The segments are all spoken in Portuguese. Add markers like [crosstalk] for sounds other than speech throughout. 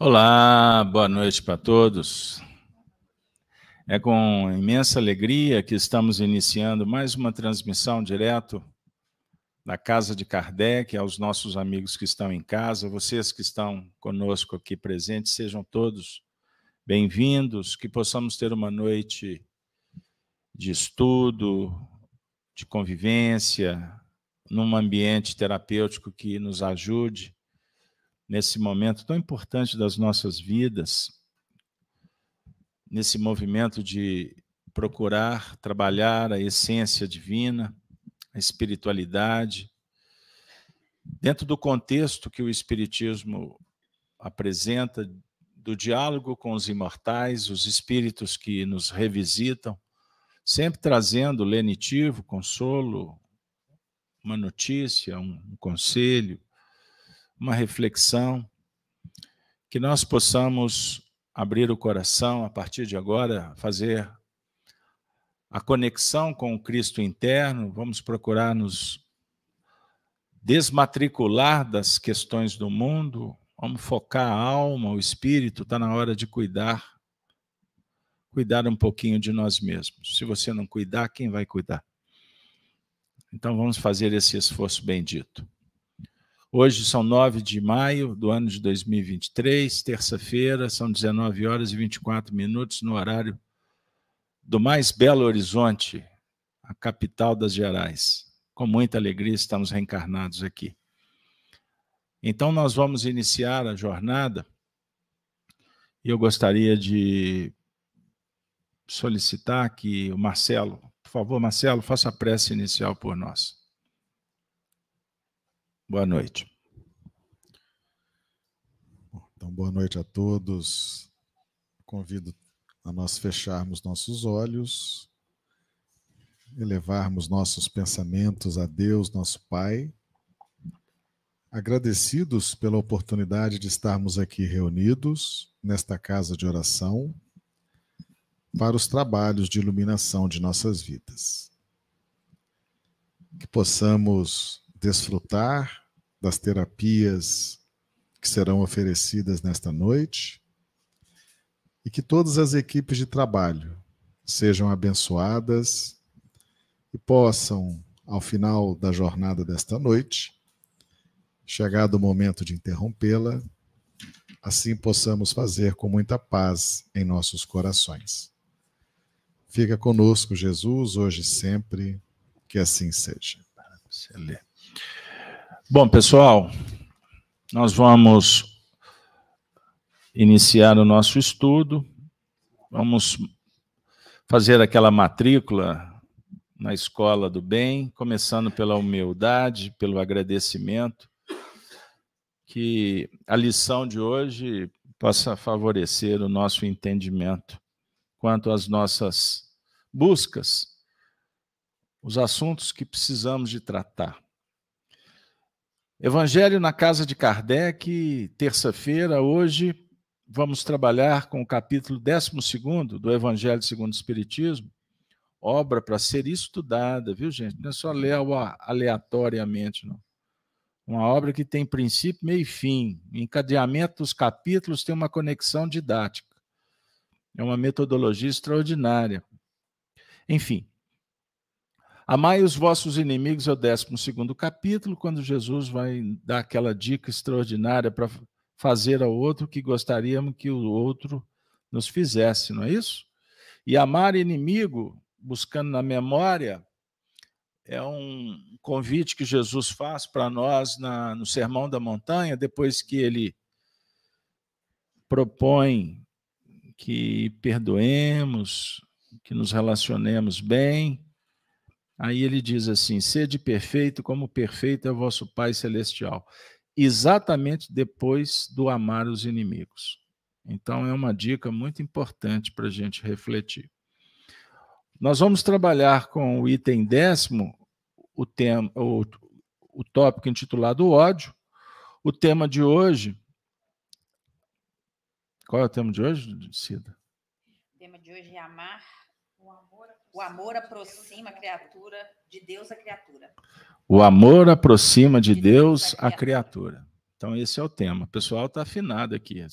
Olá, boa noite para todos. É com imensa alegria que estamos iniciando mais uma transmissão direto da Casa de Kardec, aos nossos amigos que estão em casa, vocês que estão conosco aqui presentes, sejam todos bem-vindos, que possamos ter uma noite de estudo, de convivência, num ambiente terapêutico que nos ajude nesse momento tão importante das nossas vidas, nesse movimento de procurar trabalhar a essência divina, a espiritualidade, dentro do contexto que o Espiritismo apresenta, do diálogo com os imortais, os espíritos que nos revisitam, sempre trazendo lenitivo, consolo, uma notícia, um, um conselho, uma reflexão, que nós possamos abrir o coração a partir de agora, fazer a conexão com o Cristo interno, vamos procurar nos desmatricular das questões do mundo, vamos focar a alma, o espírito, está na hora de cuidar. Cuidar um pouquinho de nós mesmos. Se você não cuidar, quem vai cuidar? Então vamos fazer esse esforço bendito. Hoje são 9 de maio do ano de 2023, terça-feira, são 19 horas e 24 minutos no horário do mais belo horizonte, a capital das Gerais. Com muita alegria estamos reencarnados aqui. Então nós vamos iniciar a jornada e eu gostaria de solicitar que o Marcelo, por favor, Marcelo, faça a prece inicial por nós. Boa noite. Então, boa noite a todos. Convido a nós fecharmos nossos olhos, elevarmos nossos pensamentos a Deus, nosso Pai, agradecidos pela oportunidade de estarmos aqui reunidos nesta casa de oração para os trabalhos de iluminação de nossas vidas. Que possamos desfrutar das terapias que serão oferecidas nesta noite e que todas as equipes de trabalho sejam abençoadas e possam, ao final da jornada desta noite, chegado o momento de interrompê-la, assim possamos fazer com muita paz em nossos corações. Fica conosco, Jesus, hoje e sempre, que assim seja. Excelente. Bom, pessoal, nós vamos iniciar o nosso estudo. Vamos fazer aquela matrícula na escola do bem, começando pela humildade, pelo agradecimento, que a lição de hoje possa favorecer o nosso entendimento quanto às nossas buscas, os assuntos que precisamos de tratar. Evangelho na casa de Kardec, terça-feira, hoje vamos trabalhar com o capítulo 12 do Evangelho segundo o Espiritismo, obra para ser estudada, viu, gente? Não é só ler aleatoriamente, não. Uma obra que tem princípio, meio e fim. O encadeamento dos capítulos tem uma conexão didática. É uma metodologia extraordinária. Enfim, Amai os vossos inimigos é o 12 capítulo, quando Jesus vai dar aquela dica extraordinária para fazer ao outro o que gostaríamos que o outro nos fizesse, não é isso? E amar inimigo, buscando na memória, é um convite que Jesus faz para nós na, no Sermão da Montanha, depois que ele propõe que perdoemos, que nos relacionemos bem Aí ele diz assim: sede perfeito, como perfeito é o vosso Pai Celestial. Exatamente depois do amar os inimigos. Então, é uma dica muito importante para a gente refletir. Nós vamos trabalhar com o item décimo, o, tema, o, o tópico intitulado ódio. O tema de hoje. Qual é o tema de hoje, Cida? O tema de hoje é amar o amor aproxima a criatura de Deus à criatura. O amor aproxima de, de Deus, Deus a criatura. Então, esse é o tema. O pessoal está afinado aqui.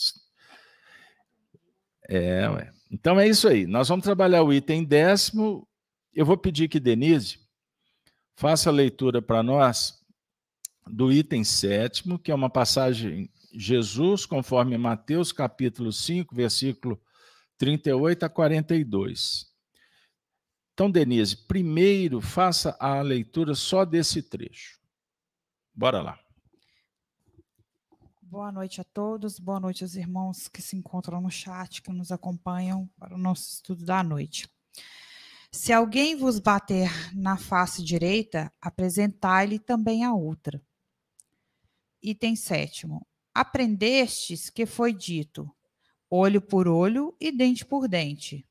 É, ué. Então é isso aí. Nós vamos trabalhar o item décimo. Eu vou pedir que Denise faça a leitura para nós do item sétimo, que é uma passagem Jesus, conforme Mateus capítulo 5, versículo 38 a 42. Então, Denise, primeiro faça a leitura só desse trecho. Bora lá. Boa noite a todos, boa noite aos irmãos que se encontram no chat, que nos acompanham para o nosso estudo da noite. Se alguém vos bater na face direita, apresentai-lhe também a outra. Item sétimo. Aprendestes que foi dito: olho por olho e dente por dente.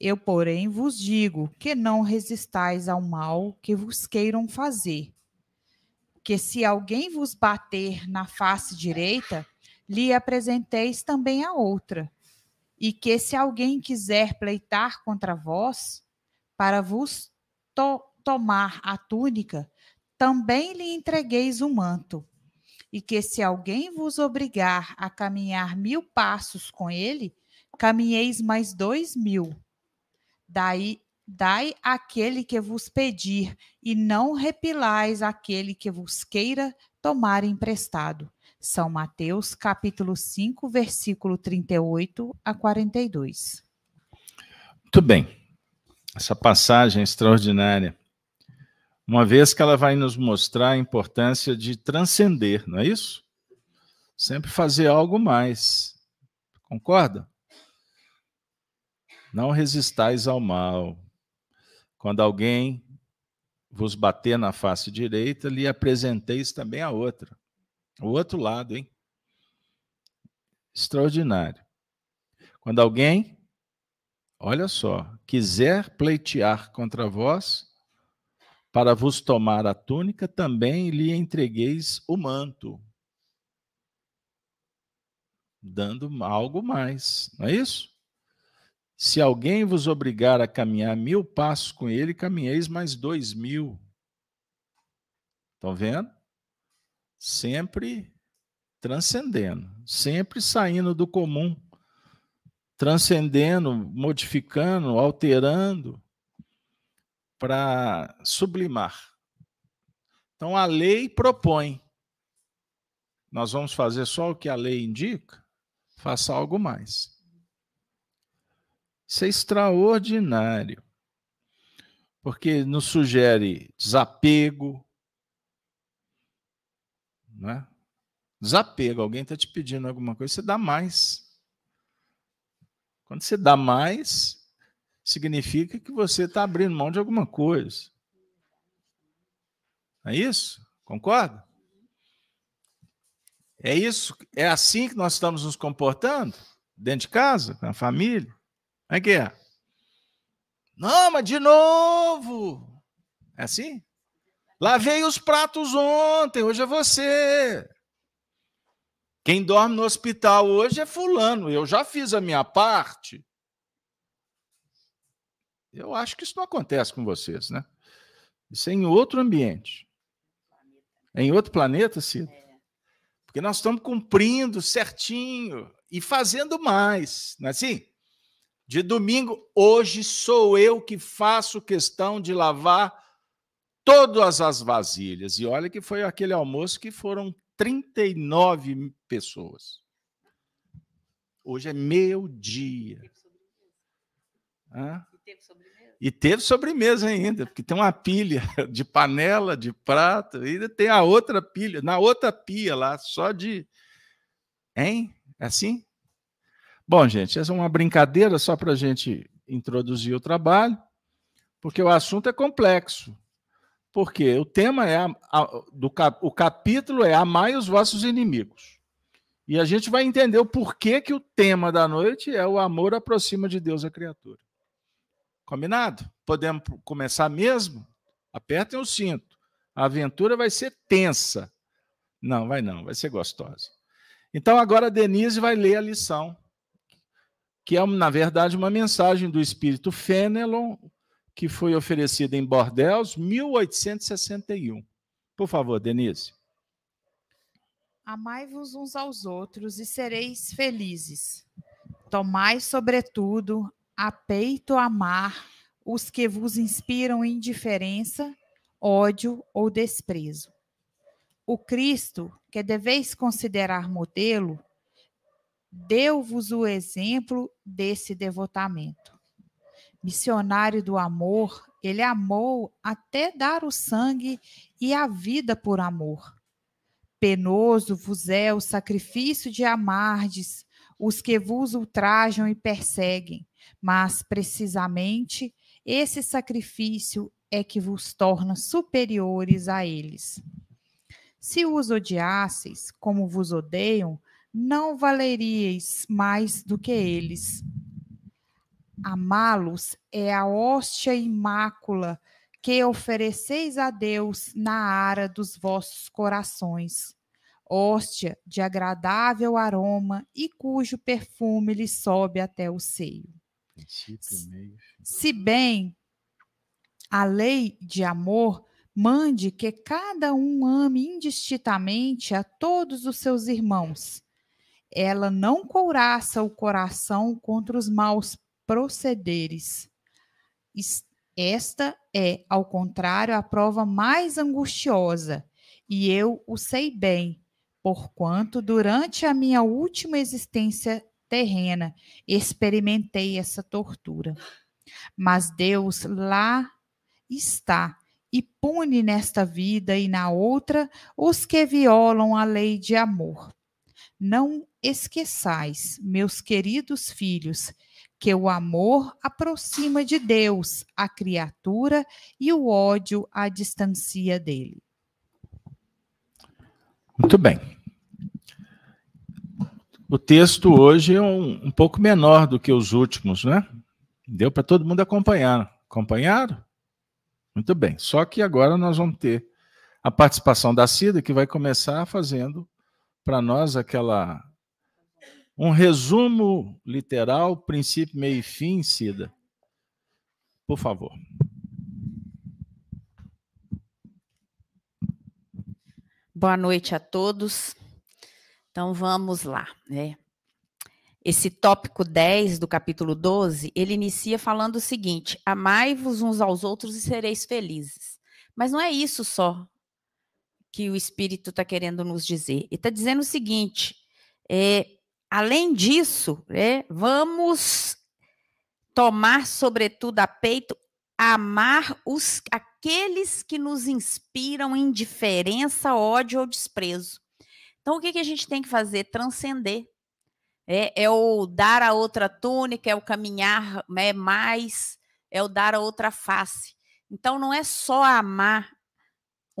Eu, porém, vos digo que não resistais ao mal que vos queiram fazer. Que se alguém vos bater na face direita, lhe apresenteis também a outra. E que se alguém quiser pleitar contra vós, para vos to tomar a túnica, também lhe entregueis o manto. E que se alguém vos obrigar a caminhar mil passos com ele, caminheis mais dois mil. Daí, dai aquele que vos pedir, e não repilais aquele que vos queira tomar emprestado. São Mateus, capítulo 5, versículo 38 a 42. Muito bem. Essa passagem é extraordinária. Uma vez que ela vai nos mostrar a importância de transcender, não é isso? Sempre fazer algo mais. Concorda? Não resistais ao mal. Quando alguém vos bater na face direita, lhe apresenteis também a outra. O outro lado, hein? Extraordinário. Quando alguém, olha só, quiser pleitear contra vós, para vos tomar a túnica, também lhe entregueis o manto. Dando algo mais, não é isso? Se alguém vos obrigar a caminhar mil passos com ele, caminheis mais dois mil. Estão vendo? Sempre transcendendo, sempre saindo do comum, transcendendo, modificando, alterando para sublimar. Então a lei propõe. Nós vamos fazer só o que a lei indica? Faça algo mais. Isso é extraordinário, porque nos sugere desapego, né? Desapego, alguém está te pedindo alguma coisa, você dá mais. Quando você dá mais, significa que você está abrindo mão de alguma coisa. É isso? Concorda? É isso? É assim que nós estamos nos comportando? Dentro de casa, com a família? Como é que é? Não, mas de novo. É assim? Lavei os pratos ontem, hoje é você. Quem dorme no hospital hoje é fulano. Eu já fiz a minha parte. Eu acho que isso não acontece com vocês, né? Isso é em outro ambiente. É em outro planeta, Cida? É. Porque nós estamos cumprindo certinho e fazendo mais, não é assim? De domingo, hoje sou eu que faço questão de lavar todas as vasilhas. E olha que foi aquele almoço que foram 39 pessoas. Hoje é meu dia. E teve sobremesa? E teve sobremesa ainda, porque tem uma pilha [laughs] de panela, de prato, e ainda tem a outra pilha, na outra pia lá, só de. Hein? É assim? Bom, gente, essa é uma brincadeira só para a gente introduzir o trabalho, porque o assunto é complexo. Porque o tema é a, a, do o capítulo é amai os vossos inimigos. E a gente vai entender o porquê que o tema da noite é o amor aproxima de Deus a criatura. Combinado? Podemos começar mesmo? Apertem o cinto. A aventura vai ser tensa. Não, vai não, vai ser gostosa. Então agora a Denise vai ler a lição que é, na verdade, uma mensagem do espírito Fenelon, que foi oferecida em Bordeaux, 1861. Por favor, Denise. Amai-vos uns aos outros e sereis felizes. Tomai, sobretudo, a peito amar os que vos inspiram indiferença, ódio ou desprezo. O Cristo, que deveis considerar modelo, deu-vos o exemplo desse devotamento. Missionário do amor, ele amou até dar o sangue e a vida por amor. Penoso vos é o sacrifício de amardes os que vos ultrajam e perseguem, mas precisamente esse sacrifício é que vos torna superiores a eles. Se os odiasseis como vos odeiam, não valeríeis mais do que eles. Amá-los é a hóstia imácula que ofereceis a Deus na ara dos vossos corações, hóstia de agradável aroma e cujo perfume lhe sobe até o seio. Se bem a lei de amor mande que cada um ame indistintamente a todos os seus irmãos. Ela não couraça o coração contra os maus procederes. Esta é, ao contrário, a prova mais angustiosa, e eu o sei bem, porquanto durante a minha última existência terrena experimentei essa tortura. Mas Deus lá está e pune nesta vida e na outra os que violam a lei de amor. Não esqueçais, meus queridos filhos, que o amor aproxima de Deus a criatura e o ódio a distancia dele. Muito bem. O texto hoje é um, um pouco menor do que os últimos, né? Deu para todo mundo acompanhar. Acompanharam? Muito bem. Só que agora nós vamos ter a participação da Cida, que vai começar fazendo para nós aquela um resumo literal, princípio, meio e fim, Cida. Por favor. Boa noite a todos. Então vamos lá, né? Esse tópico 10 do capítulo 12, ele inicia falando o seguinte: Amai-vos uns aos outros e sereis felizes. Mas não é isso só que o Espírito está querendo nos dizer. Ele está dizendo o seguinte: é, além disso, é, vamos tomar, sobretudo, a peito, amar os, aqueles que nos inspiram indiferença, ódio ou desprezo. Então, o que, que a gente tem que fazer? Transcender é, é o dar a outra túnica, é o caminhar né, mais, é o dar a outra face. Então, não é só amar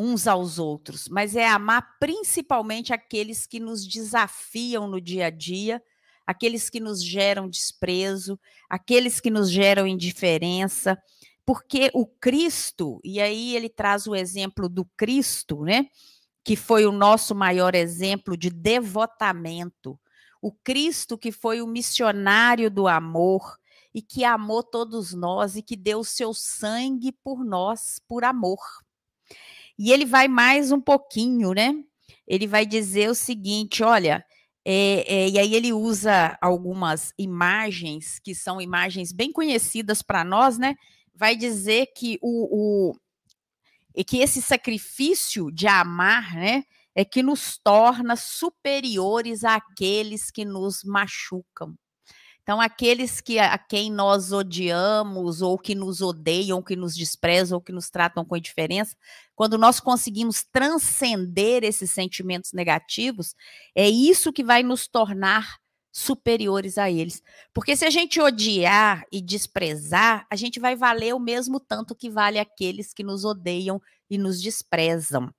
uns aos outros, mas é amar principalmente aqueles que nos desafiam no dia a dia, aqueles que nos geram desprezo, aqueles que nos geram indiferença, porque o Cristo, e aí ele traz o exemplo do Cristo, né? Que foi o nosso maior exemplo de devotamento o Cristo que foi o missionário do amor e que amou todos nós e que deu seu sangue por nós, por amor. E ele vai mais um pouquinho, né? Ele vai dizer o seguinte: olha, é, é, e aí ele usa algumas imagens que são imagens bem conhecidas para nós, né? Vai dizer que o, o que esse sacrifício de amar, né? é que nos torna superiores àqueles que nos machucam. Então, aqueles que a quem nós odiamos, ou que nos odeiam, ou que nos desprezam, ou que nos tratam com indiferença, quando nós conseguimos transcender esses sentimentos negativos, é isso que vai nos tornar superiores a eles. Porque se a gente odiar e desprezar, a gente vai valer o mesmo tanto que vale aqueles que nos odeiam e nos desprezam.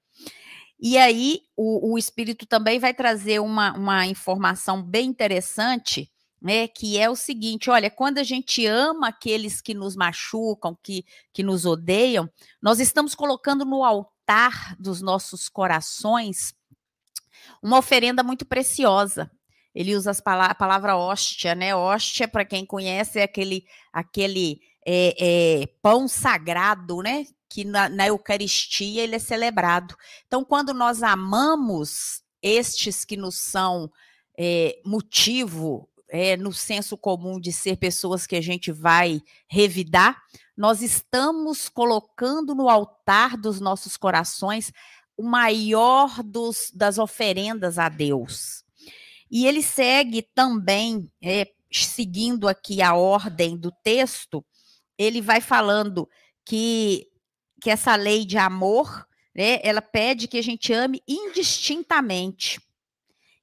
E aí, o, o Espírito também vai trazer uma, uma informação bem interessante, né? Que é o seguinte: olha, quando a gente ama aqueles que nos machucam, que, que nos odeiam, nós estamos colocando no altar dos nossos corações uma oferenda muito preciosa. Ele usa pala a palavra hóstia, né? Hóstia, para quem conhece, é aquele, aquele é, é, pão sagrado, né? que na, na Eucaristia ele é celebrado. Então, quando nós amamos estes que nos são é, motivo é, no senso comum de ser pessoas que a gente vai revidar, nós estamos colocando no altar dos nossos corações o maior dos, das oferendas a Deus. E ele segue também, é, seguindo aqui a ordem do texto, ele vai falando que, que essa lei de amor, né, ela pede que a gente ame indistintamente.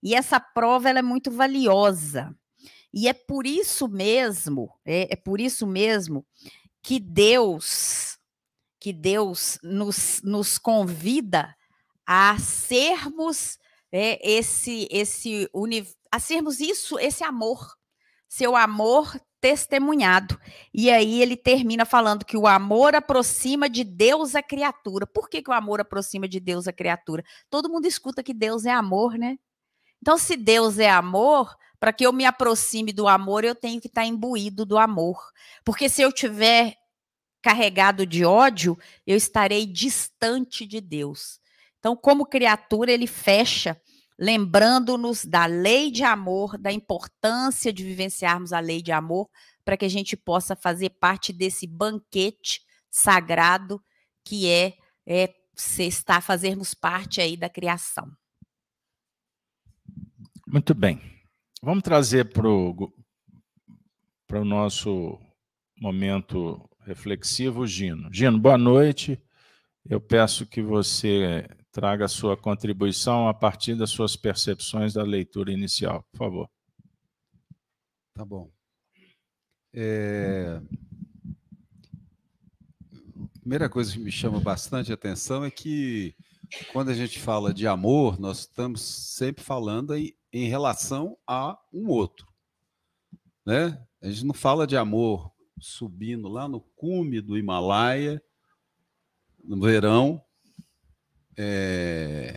E essa prova ela é muito valiosa. E é por isso mesmo, é, é por isso mesmo que Deus, que Deus nos, nos convida a sermos é, esse, esse a sermos isso, esse amor, seu amor testemunhado. E aí ele termina falando que o amor aproxima de Deus a criatura. Por que, que o amor aproxima de Deus a criatura? Todo mundo escuta que Deus é amor, né? Então, se Deus é amor, para que eu me aproxime do amor, eu tenho que estar tá imbuído do amor. Porque se eu tiver carregado de ódio, eu estarei distante de Deus. Então, como criatura, ele fecha lembrando-nos da lei de amor, da importância de vivenciarmos a lei de amor, para que a gente possa fazer parte desse banquete sagrado que é, é se está fazermos parte aí da criação. Muito bem. Vamos trazer para o nosso momento reflexivo Gino. Gino, boa noite. Eu peço que você traga sua contribuição a partir das suas percepções da leitura inicial, por favor. Tá bom. É... A primeira coisa que me chama bastante atenção é que quando a gente fala de amor, nós estamos sempre falando em relação a um outro. Né? A gente não fala de amor subindo lá no cume do Himalaia, no verão, é,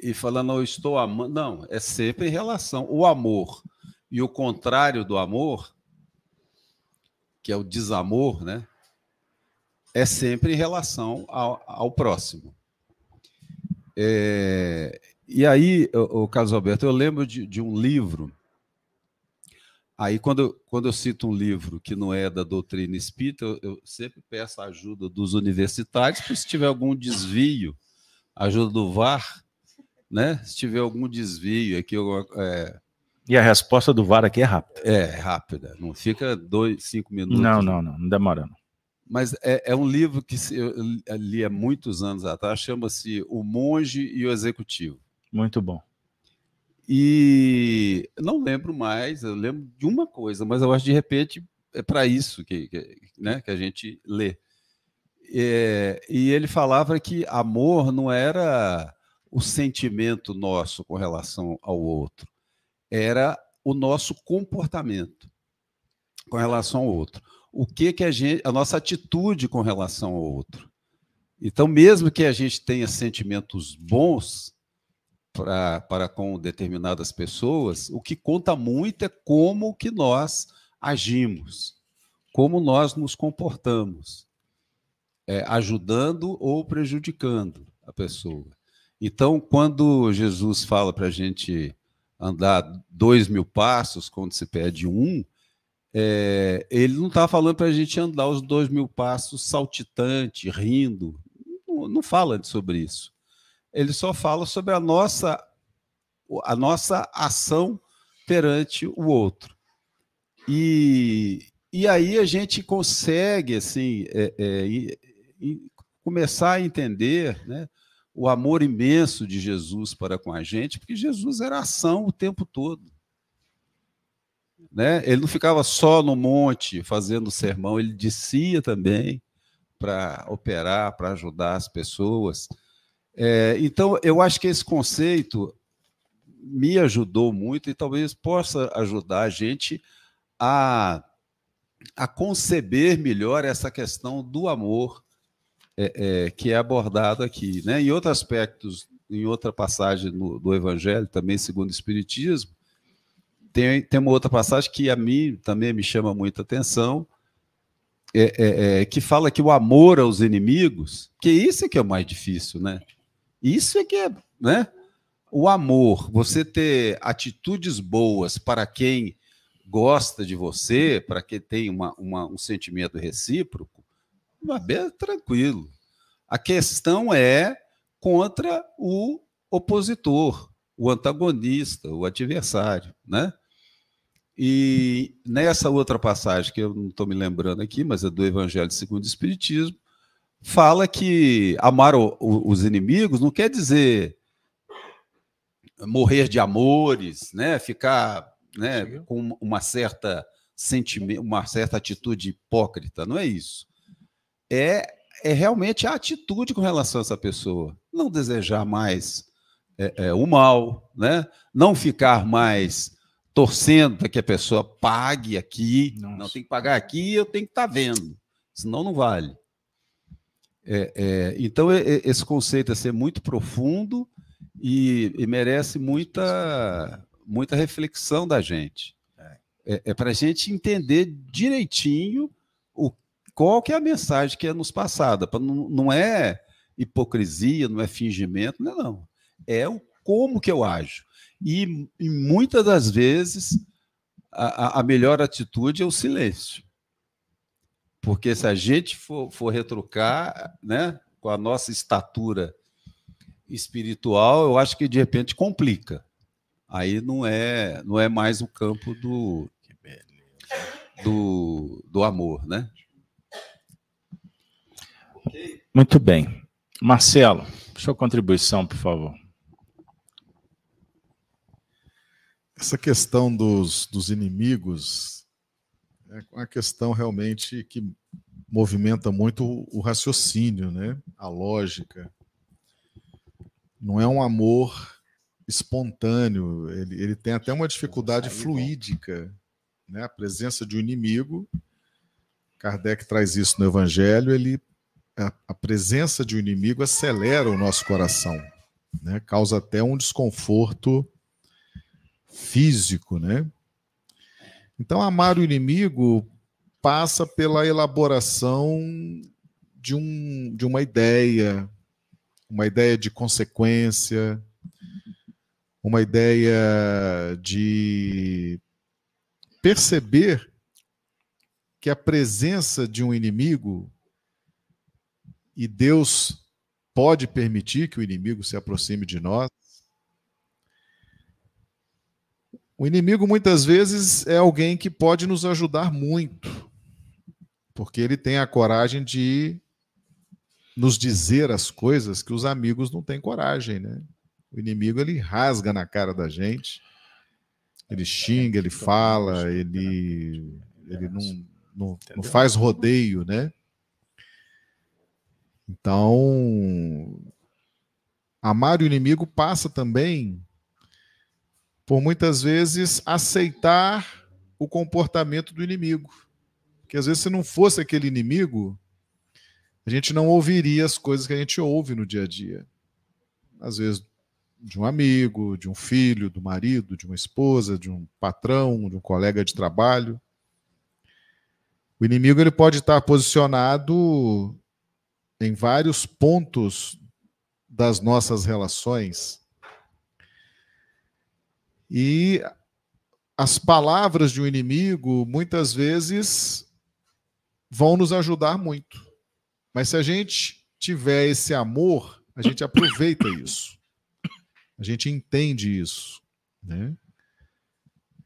e falando, eu estou amando. Não, é sempre em relação. O amor e o contrário do amor, que é o desamor, né? É sempre em relação ao, ao próximo. É, e aí, o, o Carlos Alberto, eu lembro de, de um livro. Aí, quando, quando eu cito um livro que não é da doutrina espírita, eu, eu sempre peço a ajuda dos universitários, porque se tiver algum desvio ajuda do VAR, né? Se tiver algum desvio aqui, é... E a resposta do VAR aqui é rápida. É, rápida. Não fica dois, cinco minutos. Não, não, não, não demora não. Mas é, é um livro que eu li há muitos anos atrás, chama-se O Monge e o Executivo. Muito bom. E não lembro mais, eu lembro de uma coisa, mas eu acho de repente é para isso que, que, né, que a gente lê. É, e ele falava que amor não era o sentimento nosso com relação ao outro, era o nosso comportamento com relação ao outro. O que que a gente, a nossa atitude com relação ao outro. Então, mesmo que a gente tenha sentimentos bons pra, para com determinadas pessoas, o que conta muito é como que nós agimos, como nós nos comportamos é, ajudando ou prejudicando a pessoa. Então, quando Jesus fala para a gente andar dois mil passos, quando se pede um, é, ele não está falando para a gente andar os dois mil passos saltitante, rindo. Não, não fala sobre isso. Ele só fala sobre a nossa, a nossa ação perante o outro. E, e aí a gente consegue assim é, é, começar a entender né, o amor imenso de Jesus para com a gente, porque Jesus era ação o tempo todo. Né? Ele não ficava só no monte fazendo sermão, ele descia também para operar, para ajudar as pessoas. É, então, eu acho que esse conceito me ajudou muito e talvez possa ajudar a gente a, a conceber melhor essa questão do amor é, é, que é abordado aqui. Né? Em outros aspectos, em outra passagem no, do Evangelho, também segundo o Espiritismo, tem, tem uma outra passagem que a mim também me chama muita atenção, é, é, é, que fala que o amor aos inimigos, que isso é que é o mais difícil, né? Isso é que é, né? O amor, você ter atitudes boas para quem gosta de você, para que tenha uma, uma, um sentimento recíproco, bem tranquilo. A questão é contra o opositor, o antagonista, o adversário, né? E nessa outra passagem, que eu não estou me lembrando aqui, mas é do Evangelho segundo o Espiritismo, fala que amar o, o, os inimigos não quer dizer morrer de amores, né? ficar né, com uma certa sentimento, uma certa atitude hipócrita, não é isso. É, é realmente a atitude com relação a essa pessoa. Não desejar mais é, é, o mal, né? não ficar mais torcendo para que a pessoa pague aqui. Nossa. Não tem que pagar aqui, eu tenho que estar tá vendo, senão não vale. É, é, então, esse conceito é ser muito profundo e, e merece muita, muita reflexão da gente. É, é para a gente entender direitinho o, qual que é a mensagem que é nos passada. Pra, não, não é hipocrisia, não é fingimento, não é não. É o como que eu ajo. E, e muitas das vezes a, a melhor atitude é o silêncio. Porque se a gente for, for retrucar, né, com a nossa estatura espiritual, eu acho que de repente complica. Aí não é, não é mais o campo do, do, do amor, né? Muito bem. Marcelo, sua contribuição, por favor. Essa questão dos, dos inimigos é uma questão realmente que movimenta muito o raciocínio, né? a lógica. Não é um amor espontâneo, ele, ele tem até uma dificuldade fluídica. Né? A presença de um inimigo, Kardec traz isso no Evangelho, ele, a, a presença de um inimigo acelera o nosso coração, né? causa até um desconforto físico, né? Então, amar o inimigo passa pela elaboração de, um, de uma ideia, uma ideia de consequência, uma ideia de perceber que a presença de um inimigo e Deus pode permitir que o inimigo se aproxime de nós, O inimigo muitas vezes é alguém que pode nos ajudar muito, porque ele tem a coragem de nos dizer as coisas que os amigos não têm coragem, né? O inimigo ele rasga na cara da gente, ele xinga, ele fala, ele, ele não, não, não faz rodeio, né? Então, amar o inimigo passa também por muitas vezes aceitar o comportamento do inimigo. Porque às vezes, se não fosse aquele inimigo, a gente não ouviria as coisas que a gente ouve no dia a dia. Às vezes, de um amigo, de um filho, do marido, de uma esposa, de um patrão, de um colega de trabalho. O inimigo ele pode estar posicionado em vários pontos das nossas relações e as palavras de um inimigo, muitas vezes, vão nos ajudar muito. Mas se a gente tiver esse amor, a gente aproveita [coughs] isso. A gente entende isso. Né?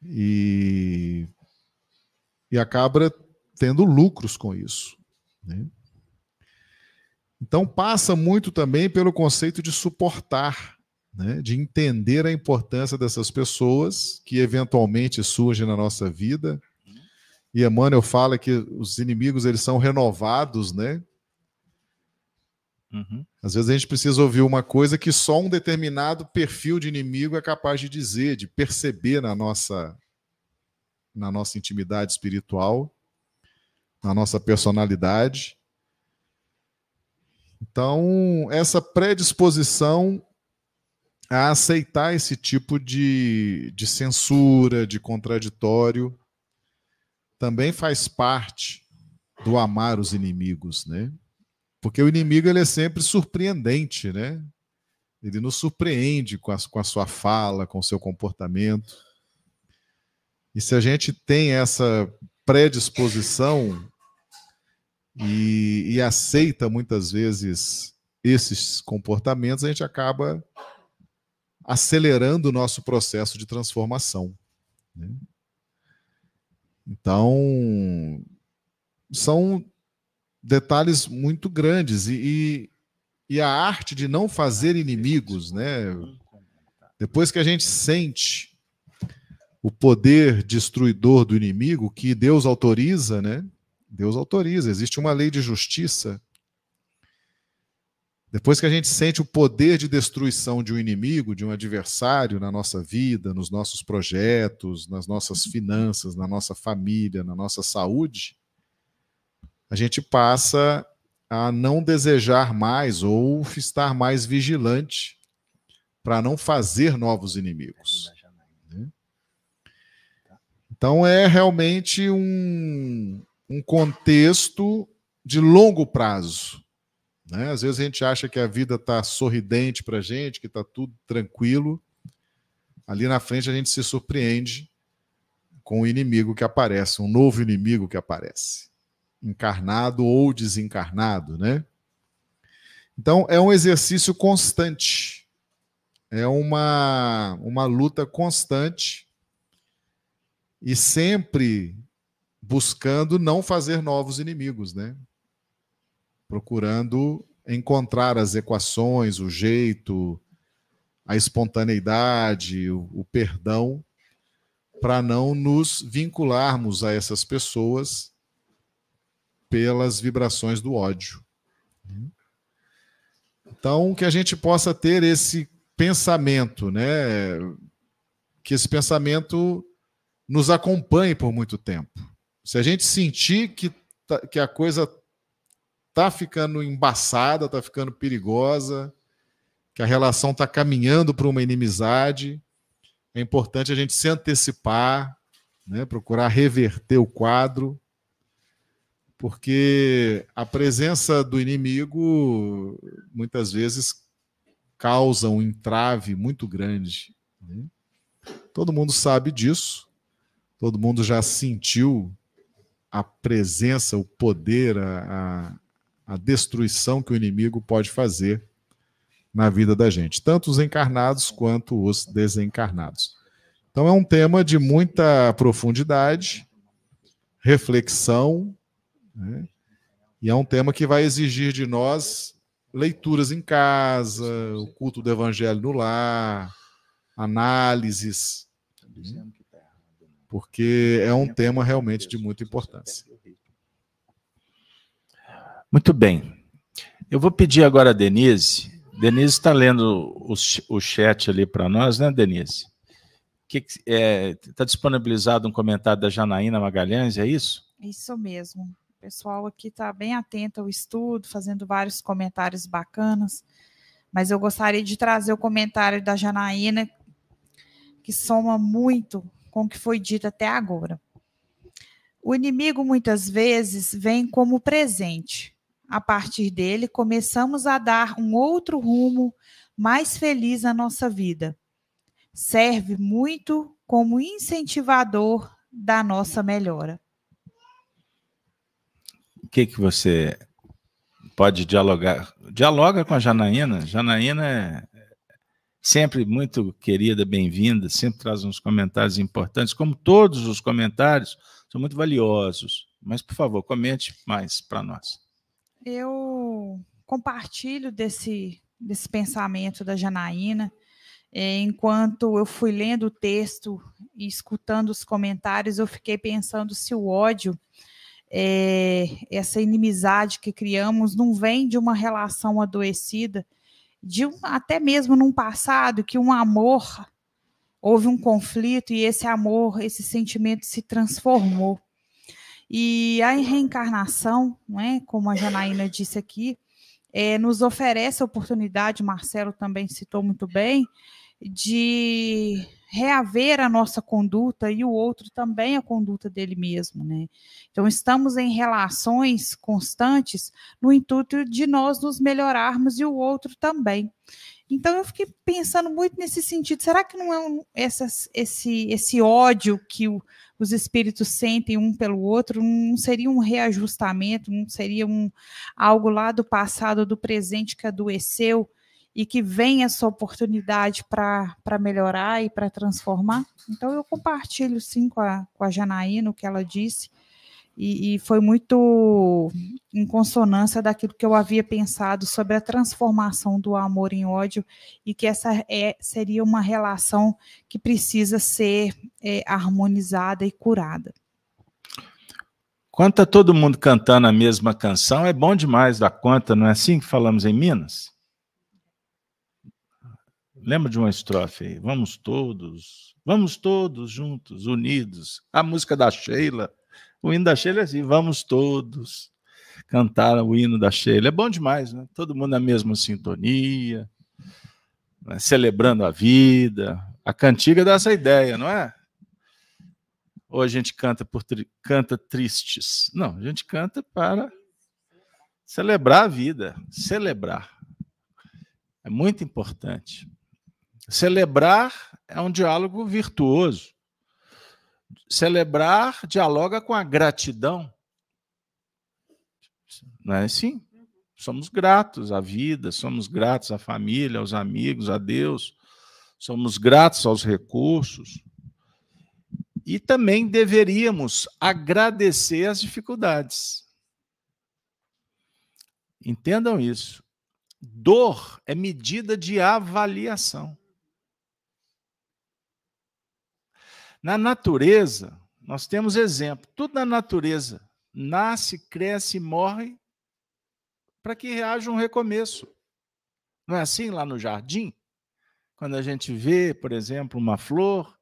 E, e acaba tendo lucros com isso. Né? Então passa muito também pelo conceito de suportar né, de entender a importância dessas pessoas que eventualmente surgem na nossa vida. E Emmanuel fala que os inimigos eles são renovados, né? Uhum. Às vezes a gente precisa ouvir uma coisa que só um determinado perfil de inimigo é capaz de dizer, de perceber na nossa na nossa intimidade espiritual, na nossa personalidade. Então, essa predisposição a aceitar esse tipo de, de censura, de contraditório, também faz parte do amar os inimigos, né? Porque o inimigo ele é sempre surpreendente, né? Ele nos surpreende com a, com a sua fala, com o seu comportamento. E se a gente tem essa predisposição e, e aceita muitas vezes esses comportamentos, a gente acaba acelerando o nosso processo de transformação. Né? Então, são detalhes muito grandes e, e, e, a arte de não fazer inimigos, né? Depois que a gente sente o poder destruidor do inimigo que Deus autoriza, né? Deus autoriza, existe uma lei de justiça. Depois que a gente sente o poder de destruição de um inimigo, de um adversário na nossa vida, nos nossos projetos, nas nossas finanças, na nossa família, na nossa saúde, a gente passa a não desejar mais ou estar mais vigilante para não fazer novos inimigos. Né? Então é realmente um, um contexto de longo prazo. Né? Às vezes a gente acha que a vida está sorridente para a gente, que está tudo tranquilo. Ali na frente a gente se surpreende com o inimigo que aparece, um novo inimigo que aparece encarnado ou desencarnado, né? Então é um exercício constante, é uma, uma luta constante e sempre buscando não fazer novos inimigos, né? Procurando encontrar as equações, o jeito, a espontaneidade, o, o perdão, para não nos vincularmos a essas pessoas pelas vibrações do ódio. Então, que a gente possa ter esse pensamento, né? Que esse pensamento nos acompanhe por muito tempo. Se a gente sentir que, tá, que a coisa está ficando embaçada, está ficando perigosa, que a relação está caminhando para uma inimizade, é importante a gente se antecipar, né? procurar reverter o quadro porque a presença do inimigo muitas vezes causa um entrave muito grande. Né? Todo mundo sabe disso, todo mundo já sentiu a presença, o poder, a, a destruição que o inimigo pode fazer na vida da gente, tanto os encarnados quanto os desencarnados. Então é um tema de muita profundidade, reflexão, né? E é um tema que vai exigir de nós leituras em casa, o culto do evangelho no lar, análises, né? porque é um tema realmente de muita importância. Muito bem. Eu vou pedir agora a Denise. Denise está lendo o, o chat ali para nós, né, Denise? Está é, tá disponibilizado um comentário da Janaína Magalhães, é isso? Isso mesmo pessoal aqui está bem atento ao estudo, fazendo vários comentários bacanas, mas eu gostaria de trazer o comentário da Janaína, que soma muito com o que foi dito até agora. O inimigo muitas vezes vem como presente. A partir dele, começamos a dar um outro rumo mais feliz à nossa vida. Serve muito como incentivador da nossa melhora que, que você pode dialogar? Dialoga com a Janaína. Janaína é sempre muito querida, bem-vinda, sempre traz uns comentários importantes, como todos os comentários são muito valiosos. Mas, por favor, comente mais para nós. Eu compartilho desse, desse pensamento da Janaína. É, enquanto eu fui lendo o texto e escutando os comentários, eu fiquei pensando se o ódio é, essa inimizade que criamos não vem de uma relação adoecida, de um, até mesmo num passado que um amor houve um conflito e esse amor, esse sentimento se transformou. E a reencarnação, não é, como a Janaína disse aqui, é, nos oferece a oportunidade, Marcelo também citou muito bem, de reaver a nossa conduta e o outro também a conduta dele mesmo, né? Então estamos em relações constantes no intuito de nós nos melhorarmos e o outro também. Então eu fiquei pensando muito nesse sentido. Será que não é um, essas, esse, esse ódio que o, os espíritos sentem um pelo outro não seria um reajustamento, não seria um algo lá do passado, do presente que adoeceu e que vem essa oportunidade para melhorar e para transformar? Então eu compartilho sim com a, com a Janaína o que ela disse e, e, foi muito em consonância daquilo que eu havia pensado sobre a transformação do amor em ódio e que essa é, seria uma relação que precisa ser é, harmonizada e curada. Quanto a todo mundo cantando a mesma canção, é bom demais da conta, não é assim que falamos em Minas? Lembra de uma estrofe aí? Vamos todos, vamos todos juntos, unidos. A música da Sheila o hino da Sheila é assim: vamos todos cantar o hino da Sheila. É bom demais, né? Todo mundo na mesma sintonia, né? celebrando a vida. A cantiga dá essa ideia, não é? Ou a gente canta por tri... canta tristes? Não, a gente canta para celebrar a vida, celebrar. É muito importante. Celebrar é um diálogo virtuoso. Celebrar dialoga com a gratidão. Não é assim? Somos gratos à vida, somos gratos à família, aos amigos, a Deus, somos gratos aos recursos. E também deveríamos agradecer as dificuldades. Entendam isso. Dor é medida de avaliação. Na natureza, nós temos exemplo. Tudo na natureza nasce, cresce e morre para que haja um recomeço. Não é assim lá no jardim? Quando a gente vê, por exemplo, uma flor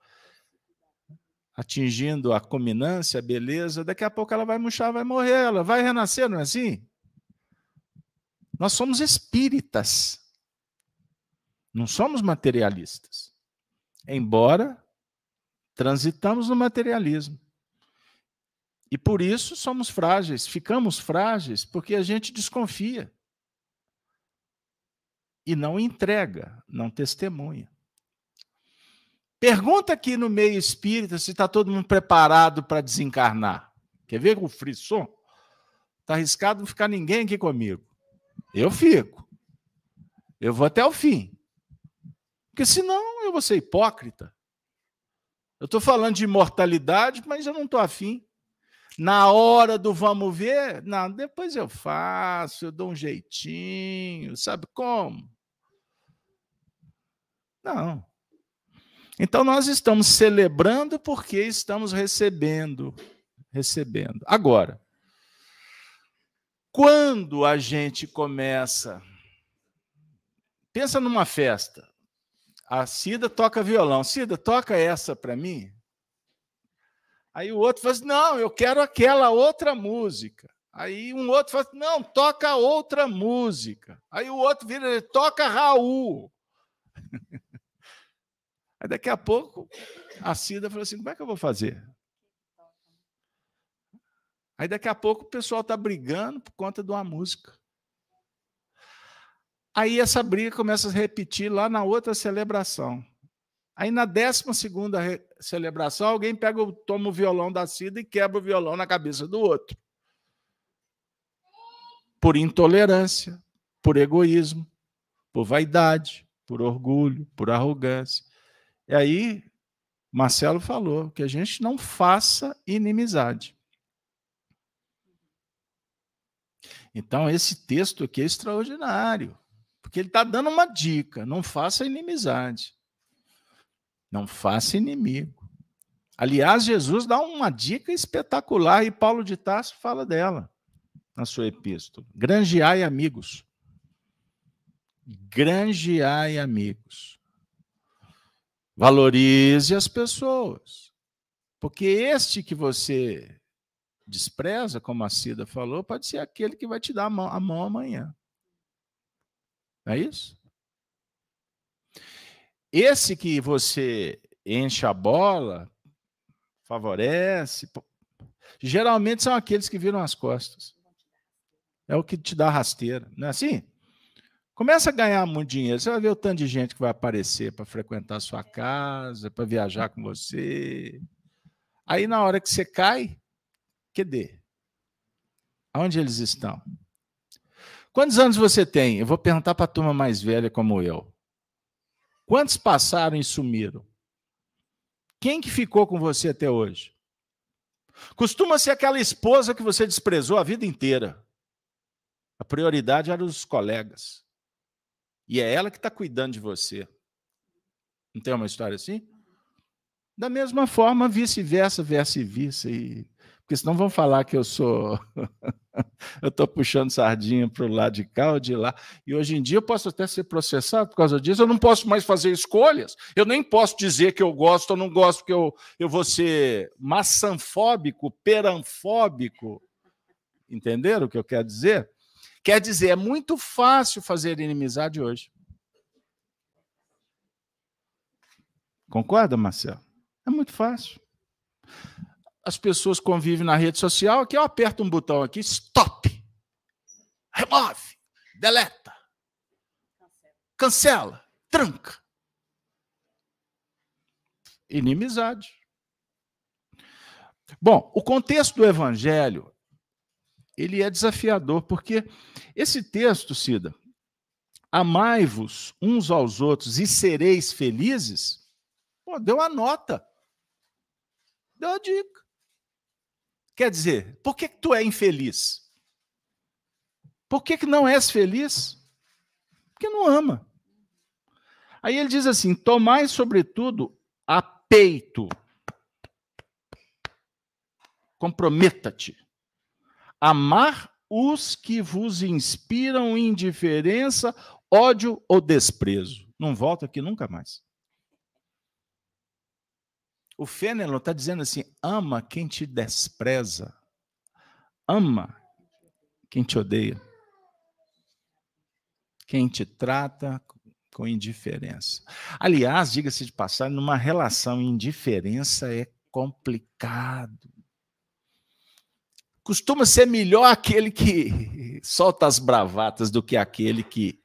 atingindo a culminância, a beleza, daqui a pouco ela vai murchar, vai morrer, ela vai renascer, não é assim? Nós somos espíritas. Não somos materialistas. Embora Transitamos no materialismo. E por isso somos frágeis, ficamos frágeis porque a gente desconfia. E não entrega, não testemunha. Pergunta aqui no meio espírita se está todo mundo preparado para desencarnar. Quer ver o frisson? Está arriscado não ficar ninguém aqui comigo. Eu fico. Eu vou até o fim. Porque senão eu vou ser hipócrita. Eu estou falando de imortalidade, mas eu não estou afim. Na hora do vamos ver, não, depois eu faço, eu dou um jeitinho, sabe como? Não. Então nós estamos celebrando porque estamos recebendo, recebendo. Agora, quando a gente começa, pensa numa festa. A Cida toca violão. Cida, toca essa para mim. Aí o outro fala assim, não, eu quero aquela outra música. Aí um outro fala assim, não, toca outra música. Aí o outro vira, toca Raul. [laughs] Aí daqui a pouco a Cida falou assim, como é que eu vou fazer? Aí daqui a pouco o pessoal está brigando por conta de uma música. Aí essa briga começa a repetir lá na outra celebração. Aí na décima segunda celebração, alguém pega, toma o violão da Cida e quebra o violão na cabeça do outro. Por intolerância, por egoísmo, por vaidade, por orgulho, por arrogância. E aí, Marcelo falou que a gente não faça inimizade. Então, esse texto aqui é extraordinário. Porque ele está dando uma dica: não faça inimizade. Não faça inimigo. Aliás, Jesus dá uma dica espetacular e Paulo de Tarso fala dela na sua epístola. Grangeai amigos. Grangeai amigos. Valorize as pessoas. Porque este que você despreza, como a Cida falou, pode ser aquele que vai te dar a mão, a mão amanhã. É isso? Esse que você enche a bola, favorece, geralmente são aqueles que viram as costas. É o que te dá rasteira, não é assim? Começa a ganhar muito dinheiro. Você vai ver o tanto de gente que vai aparecer para frequentar a sua casa, para viajar com você. Aí, na hora que você cai, cadê? Aonde eles estão? Quantos anos você tem? Eu vou perguntar para a turma mais velha como eu. Quantos passaram e sumiram? Quem que ficou com você até hoje? Costuma ser aquela esposa que você desprezou a vida inteira. A prioridade era os colegas. E é ela que está cuidando de você. Não tem uma história assim? Da mesma forma, vice-versa, vice-versa. E... Porque senão vão falar que eu sou. [laughs] eu estou puxando sardinha para o lado de cá ou de lá. E hoje em dia eu posso até ser processado por causa disso. Eu não posso mais fazer escolhas. Eu nem posso dizer que eu gosto ou não gosto, porque eu, eu vou ser maçanfóbico, peranfóbico. Entenderam o que eu quero dizer? Quer dizer, é muito fácil fazer inimizade hoje. Concorda, Marcelo? É muito fácil. As pessoas convivem na rede social, aqui eu aperto um botão aqui, stop. Remove, deleta. Cancela, tranca. Inimizade. Bom, o contexto do evangelho ele é desafiador, porque esse texto, Cida, amai-vos uns aos outros e sereis felizes, pô, deu a nota. Deu a dica. Quer dizer, por que, que tu é infeliz? Por que, que não és feliz? Porque não ama. Aí ele diz assim: tomai, sobretudo, a peito. Comprometa-te amar os que vos inspiram indiferença, ódio ou desprezo. Não volta aqui nunca mais. O Fenelon está dizendo assim: ama quem te despreza, ama quem te odeia, quem te trata com indiferença. Aliás, diga-se de passagem, numa relação indiferença é complicado costuma ser melhor aquele que solta as bravatas do que aquele que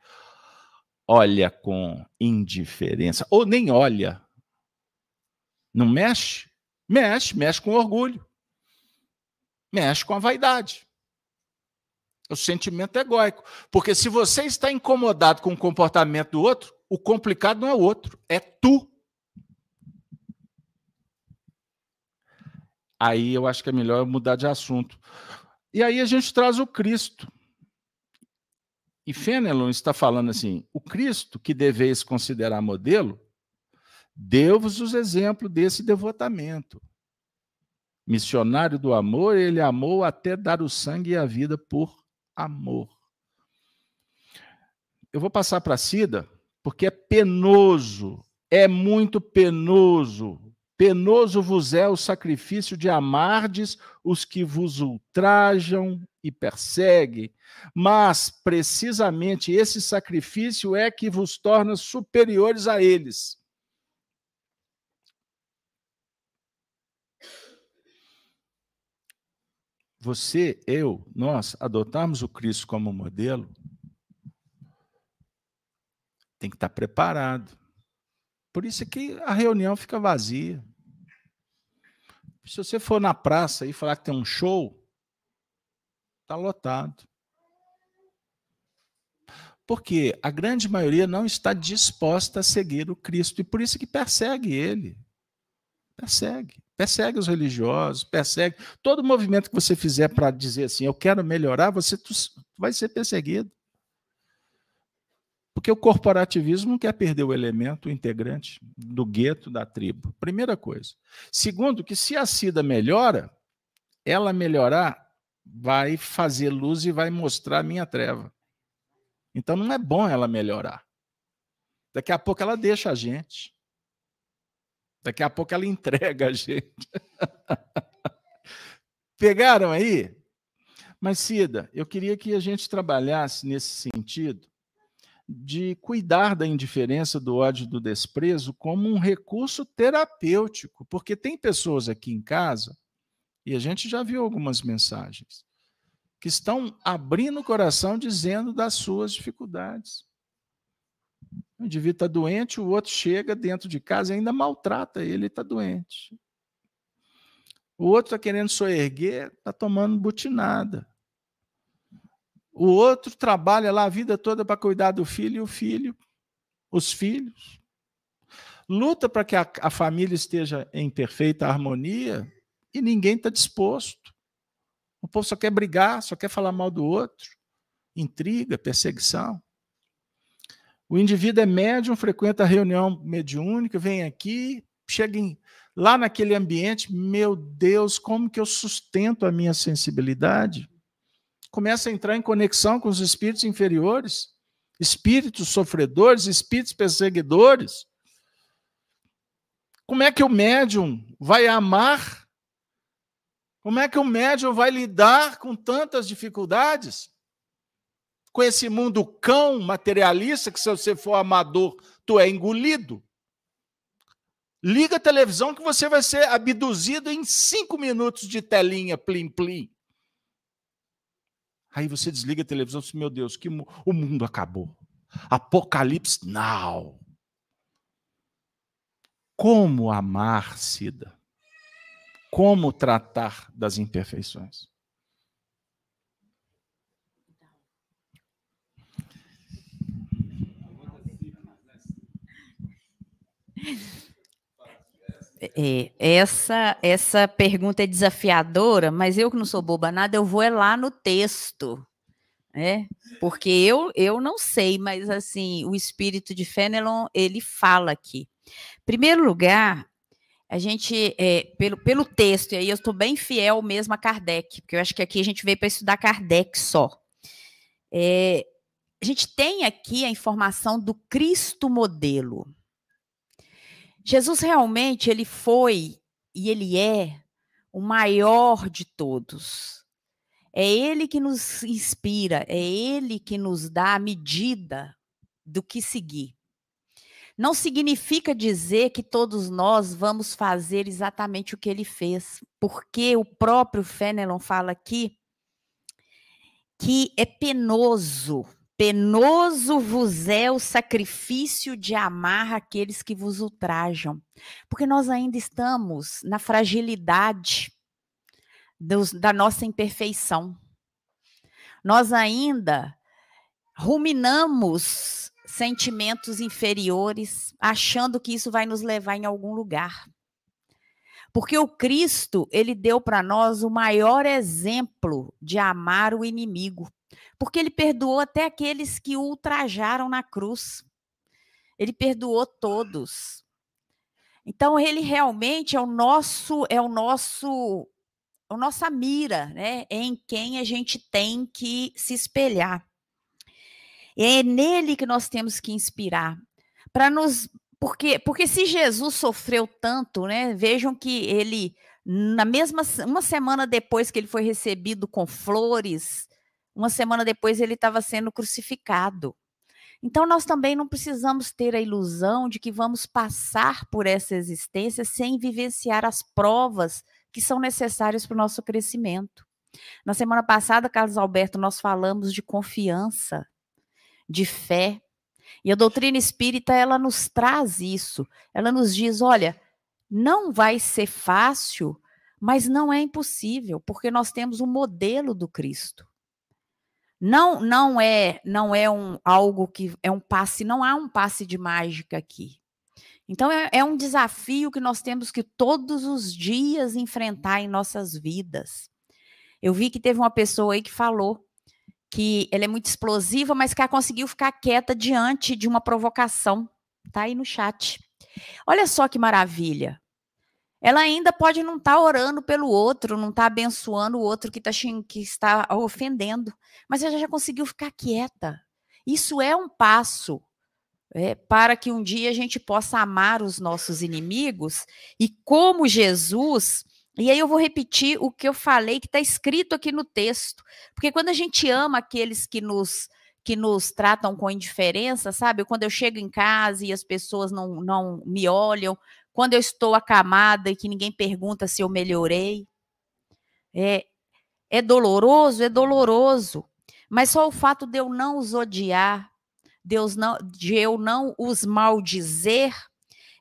olha com indiferença, ou nem olha. Não mexe? Mexe, mexe com orgulho. Mexe com a vaidade. O sentimento egóico. Porque se você está incomodado com o comportamento do outro, o complicado não é o outro, é tu. Aí eu acho que é melhor mudar de assunto. E aí a gente traz o Cristo. E Fenelon está falando assim: o Cristo que deveis considerar modelo, deu-vos os exemplos desse devotamento. Missionário do amor, ele amou até dar o sangue e a vida por amor. Eu vou passar para a Cida, porque é penoso, é muito penoso Penoso vos é o sacrifício de amardes os que vos ultrajam e perseguem, mas precisamente esse sacrifício é que vos torna superiores a eles. Você, eu, nós adotarmos o Cristo como modelo, tem que estar preparado. Por isso que a reunião fica vazia. Se você for na praça e falar que tem um show, está lotado. Porque a grande maioria não está disposta a seguir o Cristo e por isso que persegue ele. Persegue. Persegue os religiosos, persegue. Todo movimento que você fizer para dizer assim, eu quero melhorar, você vai ser perseguido. Porque o corporativismo não quer perder o elemento integrante do gueto da tribo. Primeira coisa. Segundo, que se a SIDA melhora, ela melhorar vai fazer luz e vai mostrar a minha treva. Então não é bom ela melhorar. Daqui a pouco ela deixa a gente. Daqui a pouco ela entrega a gente. [laughs] Pegaram aí? Mas, Cida, eu queria que a gente trabalhasse nesse sentido de cuidar da indiferença, do ódio, do desprezo como um recurso terapêutico, porque tem pessoas aqui em casa, e a gente já viu algumas mensagens, que estão abrindo o coração dizendo das suas dificuldades. O indivíduo está doente, o outro chega dentro de casa e ainda maltrata ele, está doente. O outro está querendo soerguer, está tomando butinada. O outro trabalha lá a vida toda para cuidar do filho e o filho, os filhos. Luta para que a, a família esteja em perfeita harmonia e ninguém está disposto. O povo só quer brigar, só quer falar mal do outro. Intriga, perseguição. O indivíduo é médium, frequenta a reunião mediúnica, vem aqui, chega em, lá naquele ambiente, meu Deus, como que eu sustento a minha sensibilidade? Começa a entrar em conexão com os espíritos inferiores, espíritos sofredores, espíritos perseguidores. Como é que o médium vai amar? Como é que o médium vai lidar com tantas dificuldades? Com esse mundo cão materialista, que se você for amador, tu é engolido. Liga a televisão que você vai ser abduzido em cinco minutos de telinha, plim, plim. Aí você desliga a televisão e diz, meu Deus, que o mundo acabou. Apocalipse now. Como amar, Cida? Como tratar das imperfeições? É, essa, essa pergunta é desafiadora, mas eu que não sou boba nada, eu vou é lá no texto, né? Porque eu, eu não sei, mas assim, o espírito de Fenelon, ele fala aqui. Primeiro lugar, a gente, é, pelo, pelo texto, e aí eu estou bem fiel mesmo a Kardec, porque eu acho que aqui a gente veio para estudar Kardec só. É, a gente tem aqui a informação do Cristo modelo. Jesus realmente ele foi e ele é o maior de todos. É ele que nos inspira, é ele que nos dá a medida do que seguir. Não significa dizer que todos nós vamos fazer exatamente o que ele fez, porque o próprio Fenelon fala aqui que é penoso Penoso vos é o sacrifício de amar aqueles que vos ultrajam, porque nós ainda estamos na fragilidade dos, da nossa imperfeição. Nós ainda ruminamos sentimentos inferiores, achando que isso vai nos levar em algum lugar. Porque o Cristo, ele deu para nós o maior exemplo de amar o inimigo porque ele perdoou até aqueles que o ultrajaram na cruz. Ele perdoou todos. Então ele realmente é o nosso é o nosso a nossa mira, né? É em quem a gente tem que se espelhar. É nele que nós temos que inspirar para nos porque porque se Jesus sofreu tanto, né? Vejam que ele na mesma uma semana depois que ele foi recebido com flores, uma semana depois ele estava sendo crucificado. Então nós também não precisamos ter a ilusão de que vamos passar por essa existência sem vivenciar as provas que são necessárias para o nosso crescimento. Na semana passada, Carlos Alberto, nós falamos de confiança, de fé. E a doutrina espírita, ela nos traz isso. Ela nos diz: olha, não vai ser fácil, mas não é impossível, porque nós temos o um modelo do Cristo. Não, não é, não é um algo que é um passe, não há um passe de mágica aqui. Então é, é um desafio que nós temos que todos os dias enfrentar em nossas vidas. Eu vi que teve uma pessoa aí que falou que ela é muito explosiva, mas que ela conseguiu ficar quieta diante de uma provocação. Tá aí no chat. Olha só que maravilha ela ainda pode não estar tá orando pelo outro, não estar tá abençoando o outro que, tá, que está ofendendo, mas ela já conseguiu ficar quieta. Isso é um passo é, para que um dia a gente possa amar os nossos inimigos e como Jesus. E aí eu vou repetir o que eu falei que está escrito aqui no texto, porque quando a gente ama aqueles que nos que nos tratam com indiferença, sabe? Quando eu chego em casa e as pessoas não, não me olham, quando eu estou acamada e que ninguém pergunta se eu melhorei. É, é doloroso, é doloroso. Mas só o fato de eu não os odiar, Deus não, de eu não os maldizer,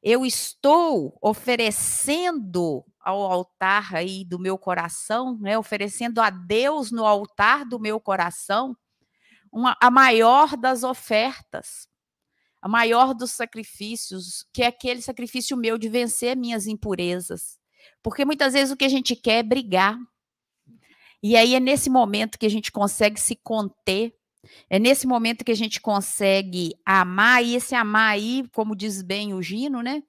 eu estou oferecendo ao altar aí do meu coração, né, oferecendo a Deus no altar do meu coração uma, a maior das ofertas, maior dos sacrifícios, que é aquele sacrifício meu de vencer minhas impurezas. Porque muitas vezes o que a gente quer é brigar. E aí é nesse momento que a gente consegue se conter, é nesse momento que a gente consegue amar, e esse amar aí, como diz bem o Gino, né?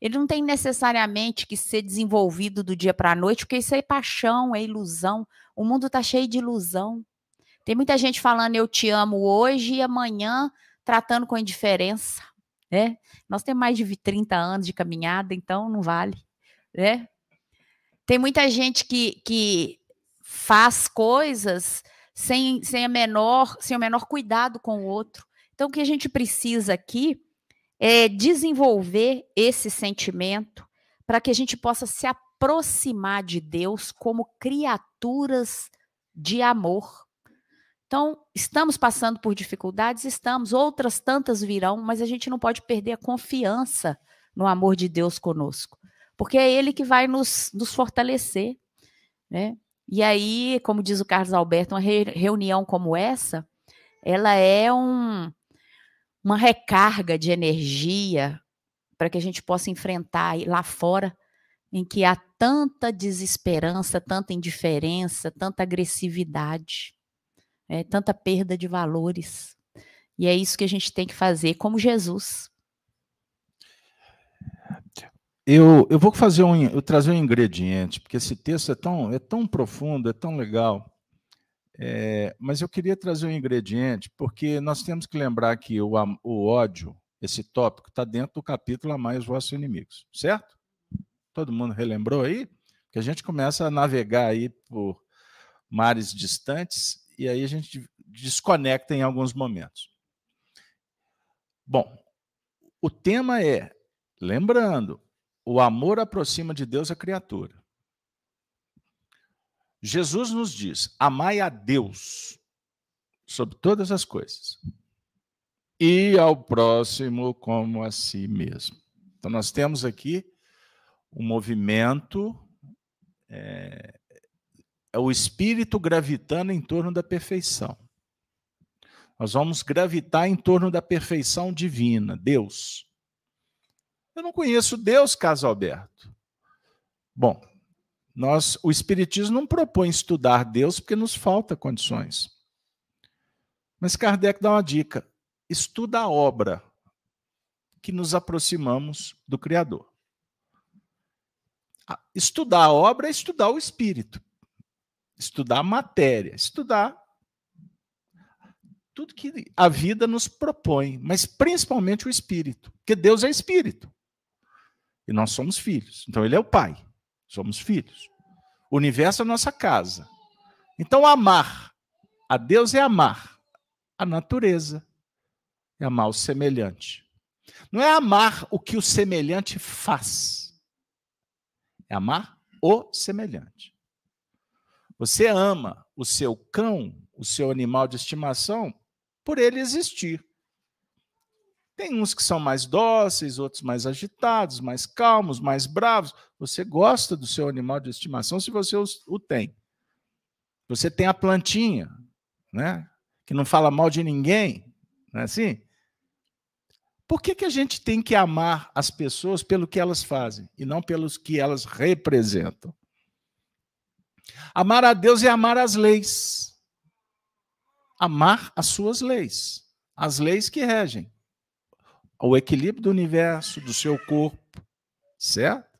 Ele não tem necessariamente que ser desenvolvido do dia para a noite, porque isso é paixão, é ilusão. O mundo está cheio de ilusão. Tem muita gente falando eu te amo hoje e amanhã tratando com indiferença, né? Nós temos mais de 30 anos de caminhada, então não vale, né? Tem muita gente que, que faz coisas sem, sem, a menor, sem o menor cuidado com o outro. Então, o que a gente precisa aqui é desenvolver esse sentimento para que a gente possa se aproximar de Deus como criaturas de amor. Então, estamos passando por dificuldades? Estamos, outras tantas virão, mas a gente não pode perder a confiança no amor de Deus conosco, porque é Ele que vai nos, nos fortalecer. Né? E aí, como diz o Carlos Alberto, uma re, reunião como essa, ela é um, uma recarga de energia para que a gente possa enfrentar lá fora, em que há tanta desesperança, tanta indiferença, tanta agressividade é, tanta perda de valores. E é isso que a gente tem que fazer como Jesus. Eu, eu vou fazer um, eu trazer um ingrediente, porque esse texto é tão, é tão profundo, é tão legal. É, mas eu queria trazer um ingrediente, porque nós temos que lembrar que o, o ódio, esse tópico, está dentro do capítulo Amai os vossos inimigos, certo? Todo mundo relembrou aí? Que a gente começa a navegar aí por mares distantes e aí a gente desconecta em alguns momentos. Bom, o tema é, lembrando, o amor aproxima de Deus a criatura. Jesus nos diz: amai a Deus sobre todas as coisas e ao próximo como a si mesmo. Então, nós temos aqui um movimento é, é o espírito gravitando em torno da perfeição. Nós vamos gravitar em torno da perfeição divina, Deus. Eu não conheço Deus, Caso Alberto. Bom, nós, o Espiritismo não propõe estudar Deus porque nos falta condições. Mas Kardec dá uma dica: estuda a obra que nos aproximamos do Criador. Estudar a obra é estudar o Espírito estudar a matéria, estudar tudo que a vida nos propõe, mas principalmente o espírito, porque Deus é espírito. E nós somos filhos. Então ele é o pai. Somos filhos. O universo é a nossa casa. Então amar a Deus é amar a natureza, é amar o semelhante. Não é amar o que o semelhante faz. É amar o semelhante. Você ama o seu cão, o seu animal de estimação, por ele existir. Tem uns que são mais dóceis, outros mais agitados, mais calmos, mais bravos. Você gosta do seu animal de estimação se você o tem. Você tem a plantinha, né? Que não fala mal de ninguém, não é assim? Por que, que a gente tem que amar as pessoas pelo que elas fazem e não pelos que elas representam? Amar a Deus é amar as leis. Amar as suas leis. As leis que regem o equilíbrio do universo, do seu corpo. Certo?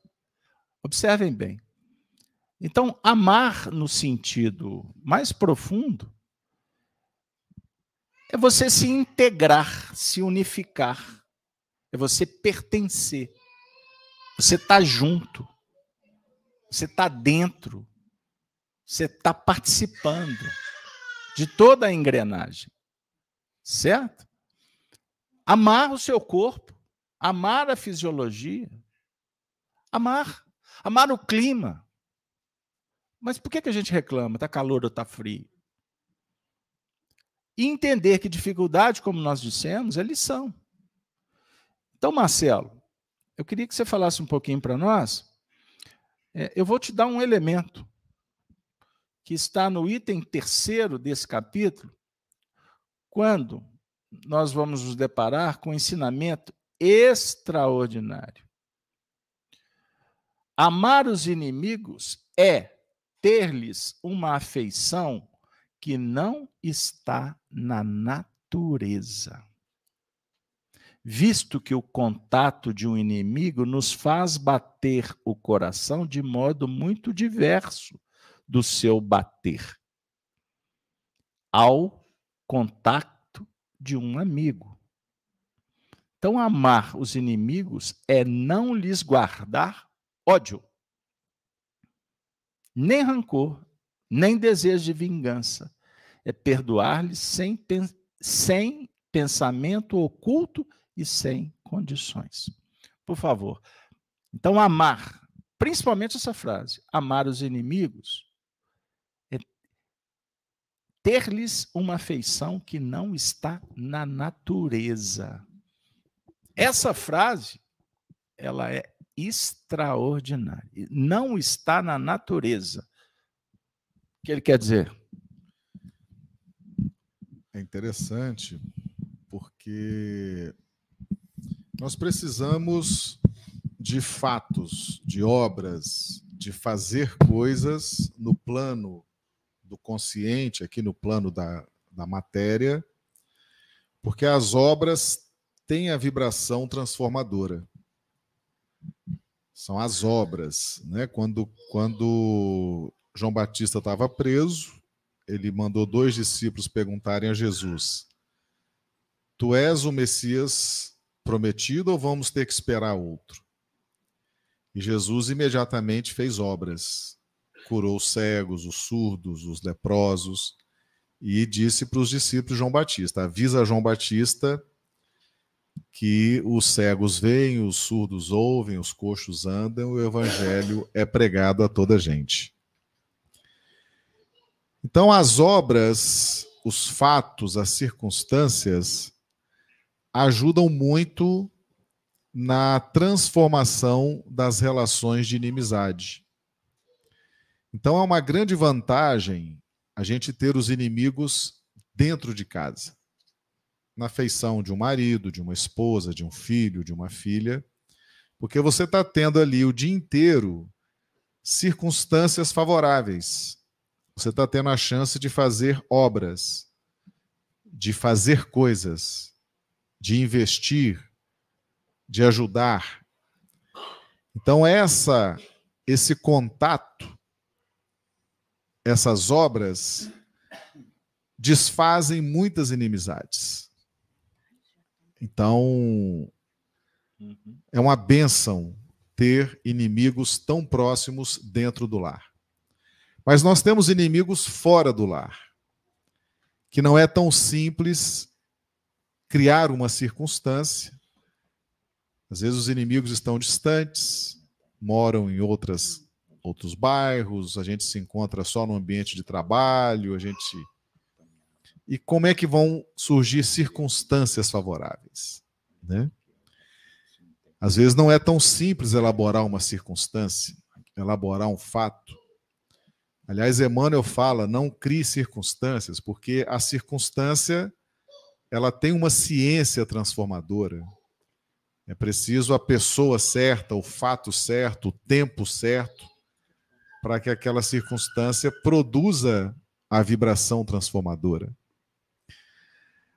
Observem bem. Então, amar no sentido mais profundo é você se integrar, se unificar, é você pertencer, você está junto, você está dentro, você está participando de toda a engrenagem. Certo? Amar o seu corpo, amar a fisiologia, amar, amar o clima. Mas por que, que a gente reclama? Está calor ou está frio? E entender que dificuldade, como nós dissemos, é lição. Então, Marcelo, eu queria que você falasse um pouquinho para nós. É, eu vou te dar um elemento que está no item terceiro desse capítulo, quando nós vamos nos deparar com um ensinamento extraordinário. Amar os inimigos é ter-lhes uma afeição que não está na natureza. Visto que o contato de um inimigo nos faz bater o coração de modo muito diverso do seu bater ao contato de um amigo. Então, amar os inimigos é não lhes guardar ódio, nem rancor, nem desejo de vingança. É perdoar-lhes sem, sem pensamento oculto e sem condições. Por favor. Então, amar, principalmente essa frase, amar os inimigos, ter-lhes uma afeição que não está na natureza. Essa frase, ela é extraordinária. Não está na natureza. O que ele quer dizer? É interessante porque nós precisamos de fatos, de obras, de fazer coisas no plano do consciente, aqui no plano da, da matéria, porque as obras têm a vibração transformadora. São as obras. Né? Quando, quando João Batista estava preso, ele mandou dois discípulos perguntarem a Jesus: Tu és o Messias prometido ou vamos ter que esperar outro? E Jesus imediatamente fez obras, curou os cegos, os surdos, os leprosos, e disse para os discípulos João Batista: avisa João Batista que os cegos veem, os surdos ouvem, os coxos andam, o evangelho é pregado a toda gente. Então, as obras, os fatos, as circunstâncias ajudam muito na transformação das relações de inimizade. Então é uma grande vantagem a gente ter os inimigos dentro de casa. Na feição de um marido, de uma esposa, de um filho, de uma filha, porque você está tendo ali o dia inteiro circunstâncias favoráveis. Você está tendo a chance de fazer obras, de fazer coisas de investir, de ajudar. Então essa esse contato, essas obras desfazem muitas inimizades. Então é uma benção ter inimigos tão próximos dentro do lar. Mas nós temos inimigos fora do lar, que não é tão simples criar uma circunstância. Às vezes os inimigos estão distantes, moram em outras outros bairros, a gente se encontra só no ambiente de trabalho, a gente e como é que vão surgir circunstâncias favoráveis, né? Às vezes não é tão simples elaborar uma circunstância, elaborar um fato. Aliás, Emmanuel fala: não crie circunstâncias, porque a circunstância ela tem uma ciência transformadora. É preciso a pessoa certa, o fato certo, o tempo certo, para que aquela circunstância produza a vibração transformadora.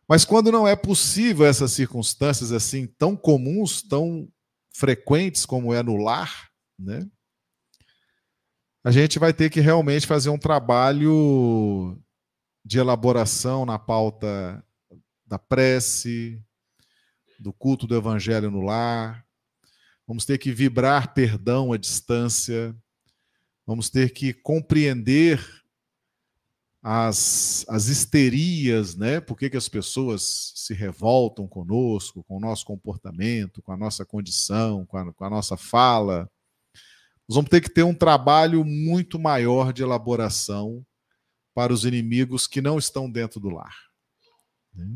Mas quando não é possível essas circunstâncias assim tão comuns, tão frequentes como é no lar, né? A gente vai ter que realmente fazer um trabalho de elaboração na pauta da prece, do culto do evangelho no lar. Vamos ter que vibrar perdão à distância. Vamos ter que compreender as, as histerias, né? Por que, que as pessoas se revoltam conosco, com o nosso comportamento, com a nossa condição, com a, com a nossa fala. Nós vamos ter que ter um trabalho muito maior de elaboração para os inimigos que não estão dentro do lar. Né?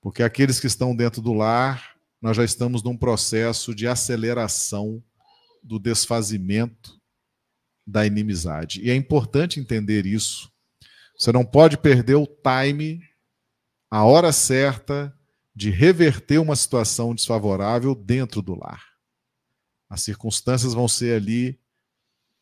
Porque aqueles que estão dentro do lar, nós já estamos num processo de aceleração do desfazimento da inimizade. E é importante entender isso. Você não pode perder o time, a hora certa de reverter uma situação desfavorável dentro do lar. As circunstâncias vão ser ali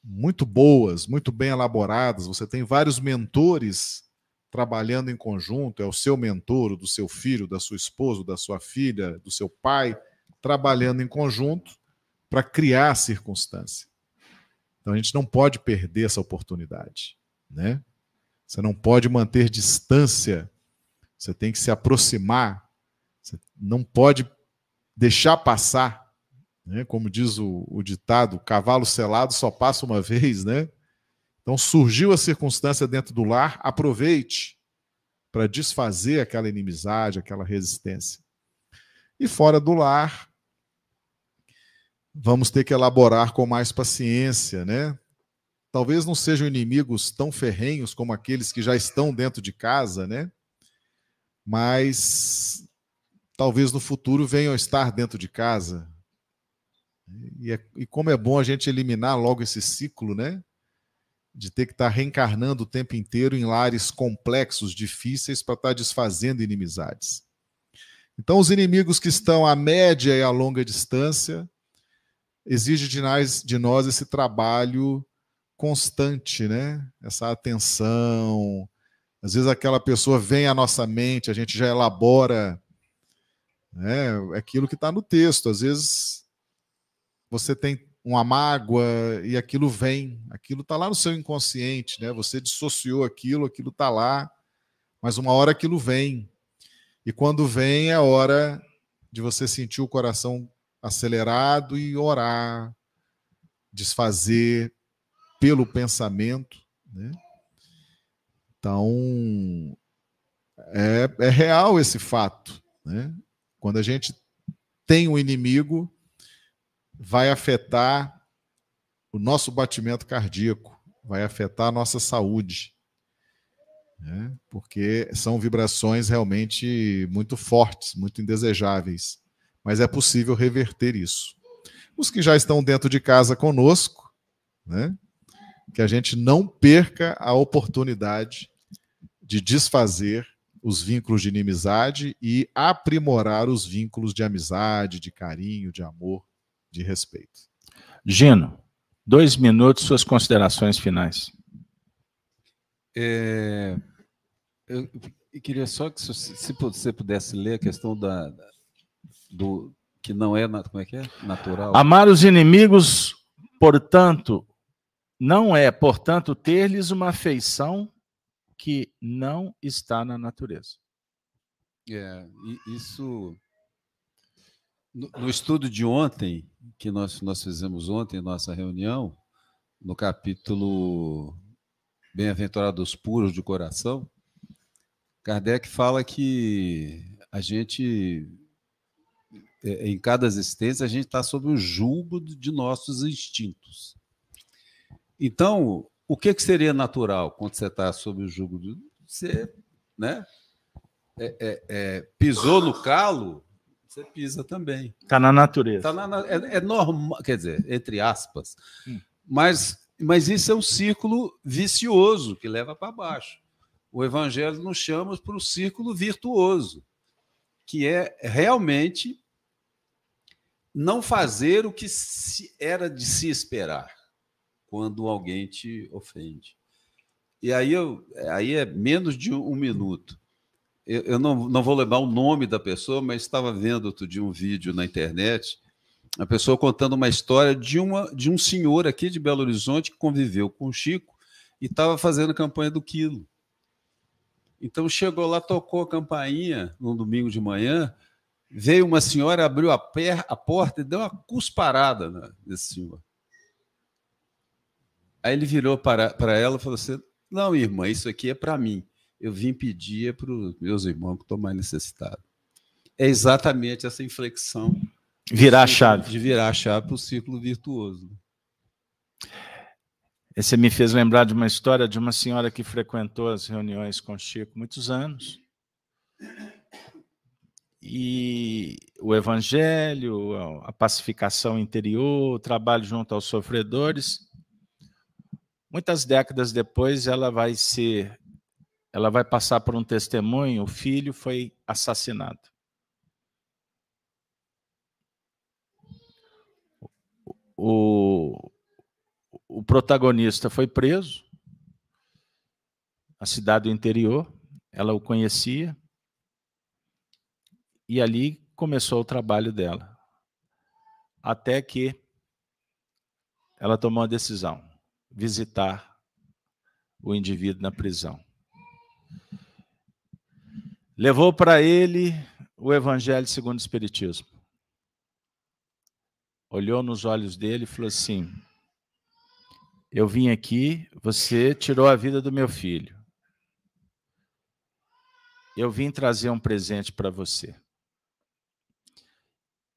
muito boas, muito bem elaboradas. Você tem vários mentores trabalhando em conjunto, é o seu mentor, do seu filho, da sua esposa, da sua filha, do seu pai, trabalhando em conjunto para criar a circunstância. Então a gente não pode perder essa oportunidade, né? Você não pode manter distância. Você tem que se aproximar. Você não pode deixar passar, né? Como diz o, o ditado, cavalo selado só passa uma vez, né? Então surgiu a circunstância dentro do lar, aproveite para desfazer aquela inimizade, aquela resistência. E fora do lar, vamos ter que elaborar com mais paciência, né? Talvez não sejam inimigos tão ferrenhos como aqueles que já estão dentro de casa, né? Mas talvez no futuro venham estar dentro de casa. E, é, e como é bom a gente eliminar logo esse ciclo, né? de ter que estar tá reencarnando o tempo inteiro em lares complexos, difíceis, para estar tá desfazendo inimizades. Então, os inimigos que estão à média e à longa distância exigem de nós, de nós esse trabalho constante, né? Essa atenção. Às vezes aquela pessoa vem à nossa mente, a gente já elabora né, aquilo que está no texto. Às vezes você tem uma mágoa e aquilo vem, aquilo está lá no seu inconsciente, né? Você dissociou aquilo, aquilo está lá, mas uma hora aquilo vem. E quando vem é hora de você sentir o coração acelerado e orar, desfazer pelo pensamento, né? Então é, é real esse fato, né? Quando a gente tem um inimigo, vai afetar o nosso batimento cardíaco, vai afetar a nossa saúde. Né? Porque são vibrações realmente muito fortes, muito indesejáveis. Mas é possível reverter isso. Os que já estão dentro de casa conosco, né? que a gente não perca a oportunidade de desfazer os vínculos de inimizade e aprimorar os vínculos de amizade, de carinho, de amor de respeito. Gino, dois minutos, suas considerações finais. É, eu queria só que se, se você pudesse ler a questão da, do que não é como é que é natural. Amar os inimigos, portanto, não é, portanto, ter-lhes uma afeição que não está na natureza. É, isso no, no, estudo de ontem, que nós, nós fizemos ontem, nossa reunião, no capítulo Bem-aventurados puros de coração, Kardec fala que a gente, em cada existência, a gente está sob o julgo de nossos instintos. Então, o que, que seria natural quando você está sob o julgo? De, você né, é, é, é pisou no calo, você pisa também. Está na natureza. Tá na, é, é, normal, quer dizer, entre aspas. Hum. Mas, mas isso é um círculo vicioso que leva para baixo. O Evangelho nos chama para o círculo virtuoso, que é realmente não fazer o que era de se esperar quando alguém te ofende. E aí, eu, aí é menos de um minuto eu, eu não, não vou lembrar o nome da pessoa, mas estava vendo outro dia um vídeo na internet, a pessoa contando uma história de, uma, de um senhor aqui de Belo Horizonte que conviveu com o Chico e estava fazendo a campanha do quilo. Então chegou lá, tocou a campainha num domingo de manhã, veio uma senhora, abriu a, per, a porta e deu uma cusparada nesse senhor. Aí ele virou para, para ela e falou assim: Não, irmã, isso aqui é para mim eu vim pedir é para os meus irmãos que estão mais necessitados. É exatamente essa inflexão. Virar a chave. De virar a chave para o círculo virtuoso. Esse me fez lembrar de uma história de uma senhora que frequentou as reuniões com Chico muitos anos. E o evangelho, a pacificação interior, o trabalho junto aos sofredores. Muitas décadas depois, ela vai ser, ela vai passar por um testemunho: o filho foi assassinado. O, o protagonista foi preso, a cidade do interior, ela o conhecia, e ali começou o trabalho dela. Até que ela tomou a decisão: visitar o indivíduo na prisão. Levou para ele o Evangelho segundo o Espiritismo. Olhou nos olhos dele e falou assim: Eu vim aqui, você tirou a vida do meu filho eu vim trazer um presente para você.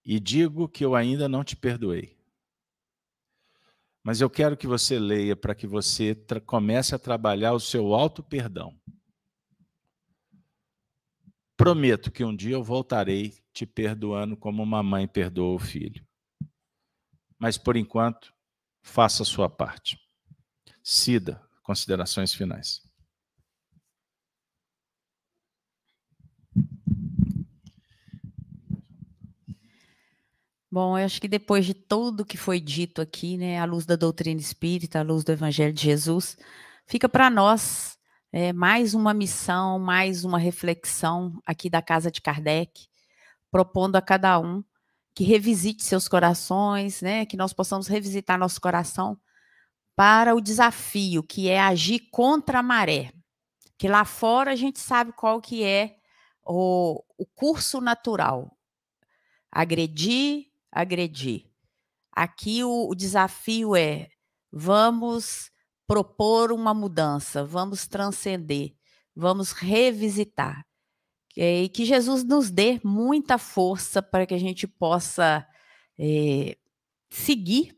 E digo que eu ainda não te perdoei. Mas eu quero que você leia para que você comece a trabalhar o seu auto-perdão. Prometo que um dia eu voltarei te perdoando como uma mãe perdoa o filho. Mas por enquanto, faça a sua parte. Cida, considerações finais. Bom, eu acho que depois de tudo que foi dito aqui, né, à luz da doutrina espírita, à luz do Evangelho de Jesus, fica para nós é, mais uma missão, mais uma reflexão aqui da Casa de Kardec, propondo a cada um que revisite seus corações, né, que nós possamos revisitar nosso coração para o desafio que é agir contra a maré. Que lá fora a gente sabe qual que é o, o curso natural. Agredir, agredir. Aqui o, o desafio é: vamos propor uma mudança, vamos transcender, vamos revisitar. E que Jesus nos dê muita força para que a gente possa é, seguir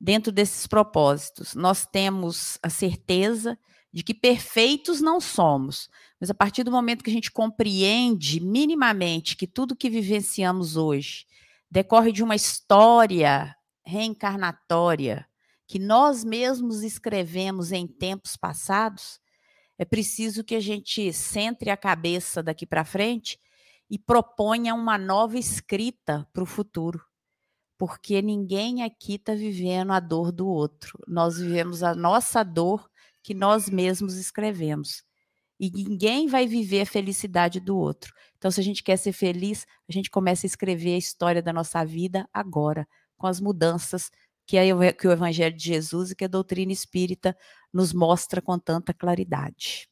dentro desses propósitos. Nós temos a certeza de que perfeitos não somos, mas a partir do momento que a gente compreende minimamente que tudo que vivenciamos hoje decorre de uma história reencarnatória que nós mesmos escrevemos em tempos passados, é preciso que a gente centre a cabeça daqui para frente e proponha uma nova escrita para o futuro. Porque ninguém aqui está vivendo a dor do outro. Nós vivemos a nossa dor que nós mesmos escrevemos. E ninguém vai viver a felicidade do outro. Então, se a gente quer ser feliz, a gente começa a escrever a história da nossa vida agora, com as mudanças que, é, que o Evangelho de Jesus e que a doutrina espírita nos mostra com tanta claridade.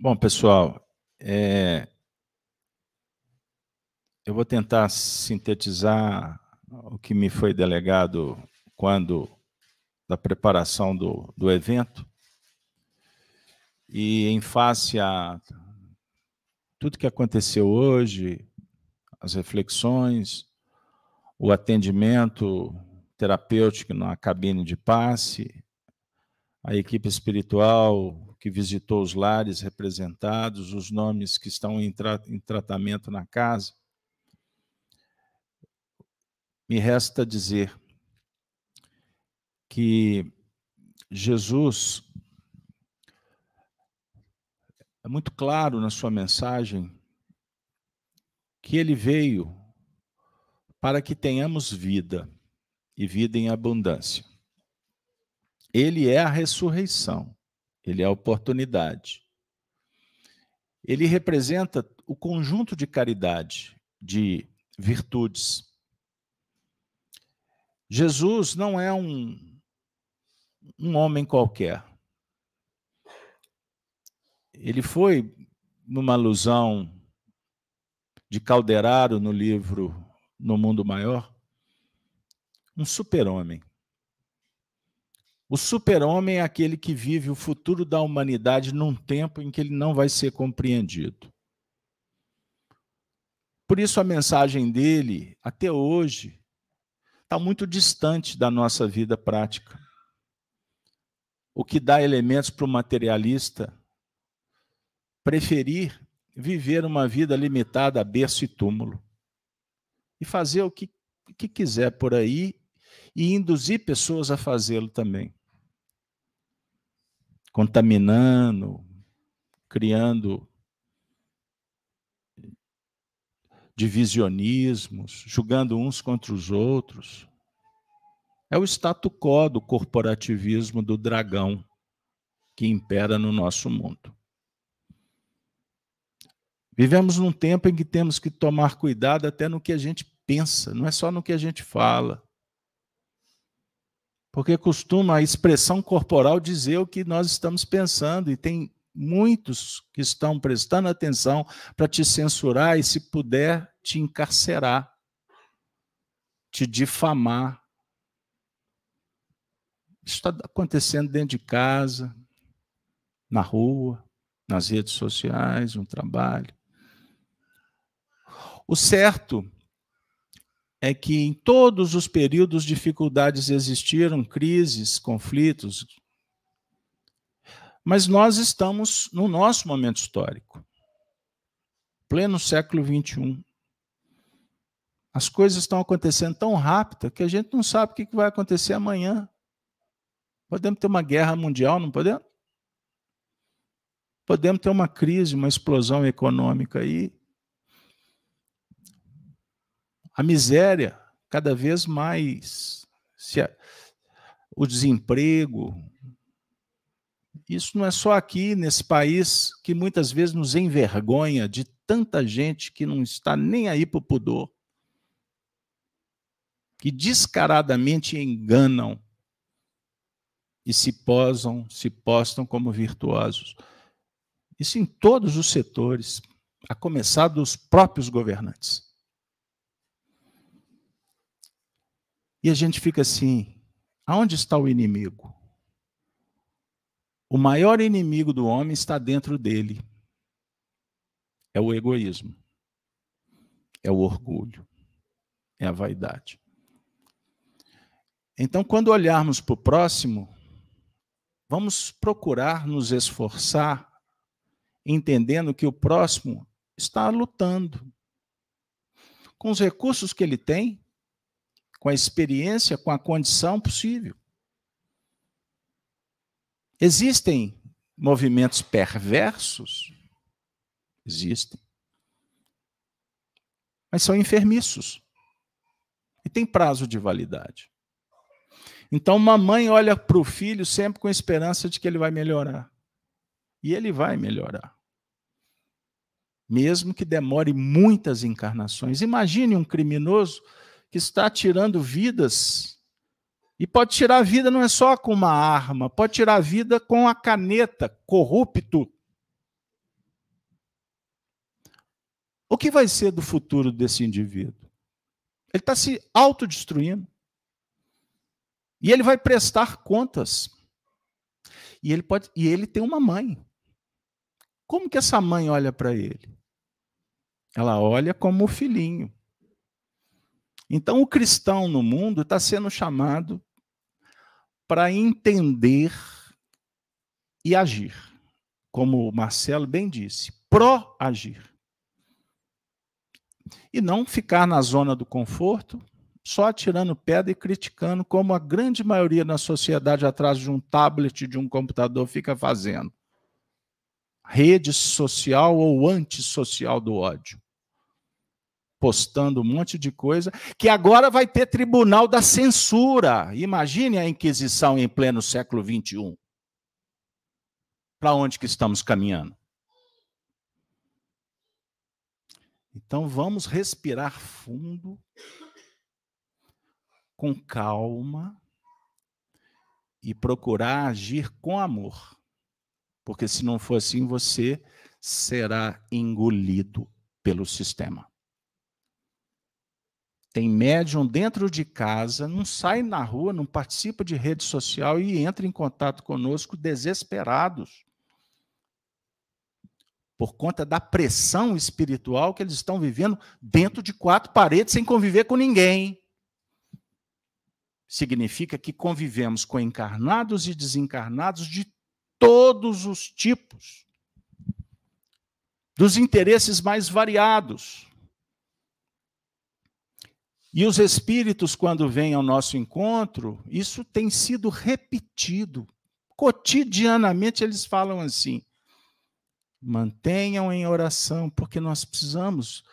Bom, pessoal, é... eu vou tentar sintetizar o que me foi delegado quando da preparação do, do evento. E em face a tudo que aconteceu hoje, as reflexões, o atendimento terapêutico na cabine de passe, a equipe espiritual que visitou os lares representados, os nomes que estão em, tra em tratamento na casa. Me resta dizer que Jesus é muito claro na sua mensagem que ele veio para que tenhamos vida e vida em abundância. Ele é a ressurreição, ele é a oportunidade. Ele representa o conjunto de caridade, de virtudes. Jesus não é um um homem qualquer. Ele foi, numa alusão de Calderaro no livro No Mundo Maior, um super-homem. O super-homem é aquele que vive o futuro da humanidade num tempo em que ele não vai ser compreendido. Por isso, a mensagem dele, até hoje, está muito distante da nossa vida prática o que dá elementos para o materialista preferir viver uma vida limitada a berço e túmulo e fazer o que, que quiser por aí e induzir pessoas a fazê-lo também. Contaminando, criando divisionismos, julgando uns contra os outros. É o status quo do corporativismo do dragão que impera no nosso mundo. Vivemos num tempo em que temos que tomar cuidado até no que a gente pensa, não é só no que a gente fala. Porque costuma a expressão corporal dizer o que nós estamos pensando, e tem muitos que estão prestando atenção para te censurar e, se puder, te encarcerar, te difamar. Isso está acontecendo dentro de casa, na rua, nas redes sociais, no trabalho. O certo é que em todos os períodos dificuldades existiram, crises, conflitos. Mas nós estamos no nosso momento histórico, pleno século XXI. As coisas estão acontecendo tão rápido que a gente não sabe o que vai acontecer amanhã. Podemos ter uma guerra mundial, não podemos? Podemos ter uma crise, uma explosão econômica aí. A miséria cada vez mais, o desemprego. Isso não é só aqui nesse país que muitas vezes nos envergonha de tanta gente que não está nem aí para o pudor, que descaradamente enganam e se posam, se postam como virtuosos. Isso em todos os setores, a começar dos próprios governantes. E a gente fica assim: aonde está o inimigo? O maior inimigo do homem está dentro dele. É o egoísmo, é o orgulho, é a vaidade. Então, quando olharmos para o próximo, vamos procurar nos esforçar, entendendo que o próximo está lutando com os recursos que ele tem, com a experiência, com a condição possível. Existem movimentos perversos? Existem. Mas são enfermiços. E tem prazo de validade. Então, uma mãe olha para o filho sempre com a esperança de que ele vai melhorar. E ele vai melhorar. Mesmo que demore muitas encarnações. Imagine um criminoso que está tirando vidas. E pode tirar a vida não é só com uma arma, pode tirar a vida com a caneta, corrupto. O que vai ser do futuro desse indivíduo? Ele está se autodestruindo. E ele vai prestar contas. E ele pode, e ele tem uma mãe. Como que essa mãe olha para ele? Ela olha como o filhinho. Então, o cristão no mundo está sendo chamado para entender e agir, como o Marcelo bem disse, pró-agir. E não ficar na zona do conforto, só atirando pedra e criticando, como a grande maioria da sociedade atrás de um tablet, de um computador, fica fazendo. Rede social ou antissocial do ódio postando um monte de coisa, que agora vai ter tribunal da censura. Imagine a Inquisição em pleno século XXI. Para onde que estamos caminhando? Então vamos respirar fundo, com calma e procurar agir com amor. Porque se não for assim, você será engolido pelo sistema tem médium dentro de casa, não sai na rua, não participa de rede social e entra em contato conosco desesperados. Por conta da pressão espiritual que eles estão vivendo dentro de quatro paredes sem conviver com ninguém. Significa que convivemos com encarnados e desencarnados de todos os tipos. dos interesses mais variados. E os espíritos, quando vêm ao nosso encontro, isso tem sido repetido. Cotidianamente eles falam assim: mantenham em oração, porque nós precisamos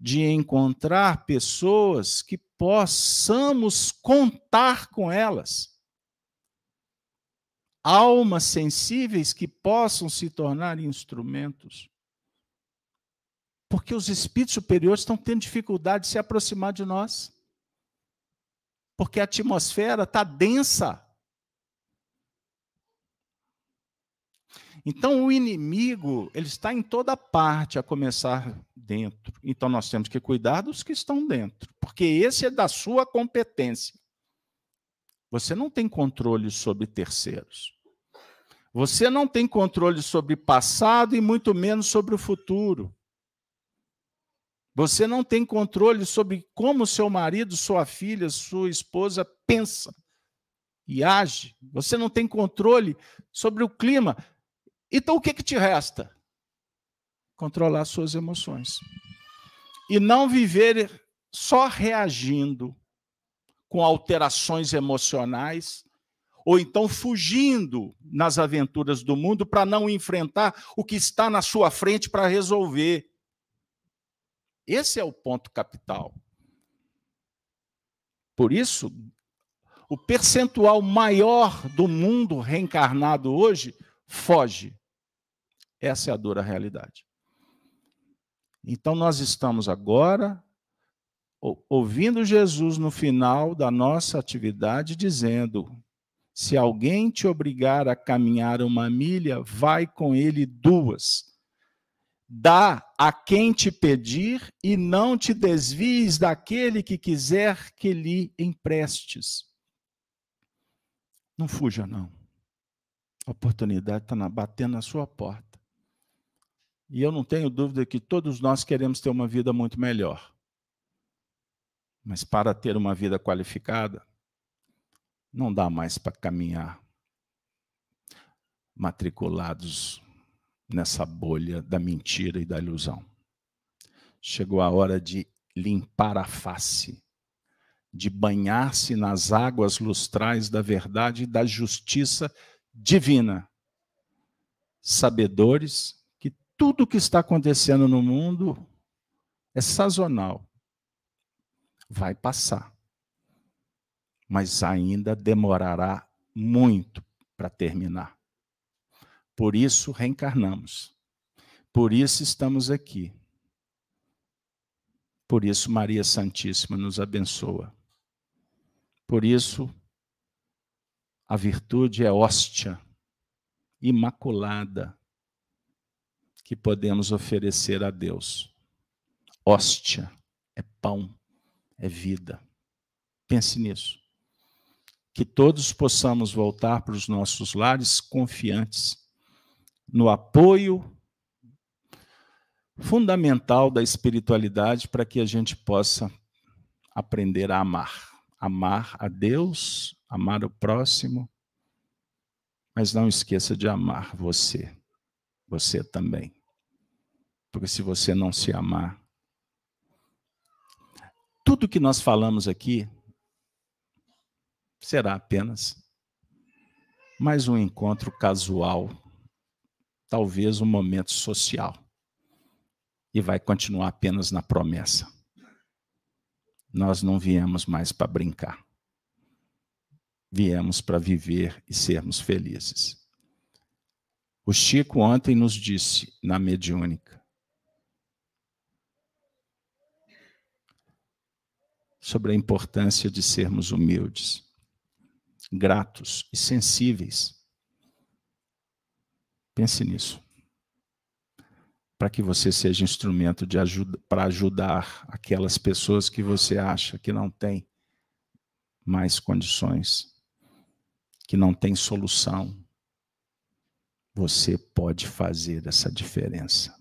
de encontrar pessoas que possamos contar com elas. Almas sensíveis que possam se tornar instrumentos. Porque os espíritos superiores estão tendo dificuldade de se aproximar de nós. Porque a atmosfera está densa. Então o inimigo, ele está em toda parte, a começar dentro. Então nós temos que cuidar dos que estão dentro, porque esse é da sua competência. Você não tem controle sobre terceiros. Você não tem controle sobre passado e muito menos sobre o futuro. Você não tem controle sobre como seu marido, sua filha, sua esposa pensa e age. Você não tem controle sobre o clima. Então o que, que te resta? Controlar suas emoções. E não viver só reagindo com alterações emocionais, ou então fugindo nas aventuras do mundo para não enfrentar o que está na sua frente para resolver. Esse é o ponto capital. Por isso, o percentual maior do mundo reencarnado hoje foge. Essa é a dura realidade. Então, nós estamos agora ouvindo Jesus no final da nossa atividade dizendo: se alguém te obrigar a caminhar uma milha, vai com ele duas. Dá a quem te pedir e não te desvies daquele que quiser que lhe emprestes. Não fuja, não. A oportunidade está batendo na sua porta. E eu não tenho dúvida que todos nós queremos ter uma vida muito melhor. Mas para ter uma vida qualificada, não dá mais para caminhar matriculados nessa bolha da mentira e da ilusão. Chegou a hora de limpar a face, de banhar-se nas águas lustrais da verdade e da justiça divina. Sabedores que tudo o que está acontecendo no mundo é sazonal. Vai passar. Mas ainda demorará muito para terminar. Por isso reencarnamos. Por isso estamos aqui. Por isso Maria Santíssima nos abençoa. Por isso a virtude é hóstia imaculada que podemos oferecer a Deus. Hóstia é pão, é vida. Pense nisso. Que todos possamos voltar para os nossos lares confiantes no apoio fundamental da espiritualidade para que a gente possa aprender a amar. Amar a Deus, amar o próximo, mas não esqueça de amar você, você também. Porque se você não se amar, tudo que nós falamos aqui será apenas mais um encontro casual, talvez um momento social, e vai continuar apenas na promessa. Nós não viemos mais para brincar viemos para viver e sermos felizes. O Chico ontem nos disse na mediúnica sobre a importância de sermos humildes, gratos e sensíveis. Pense nisso. Para que você seja instrumento de ajuda para ajudar aquelas pessoas que você acha que não têm mais condições que não tem solução, você pode fazer essa diferença.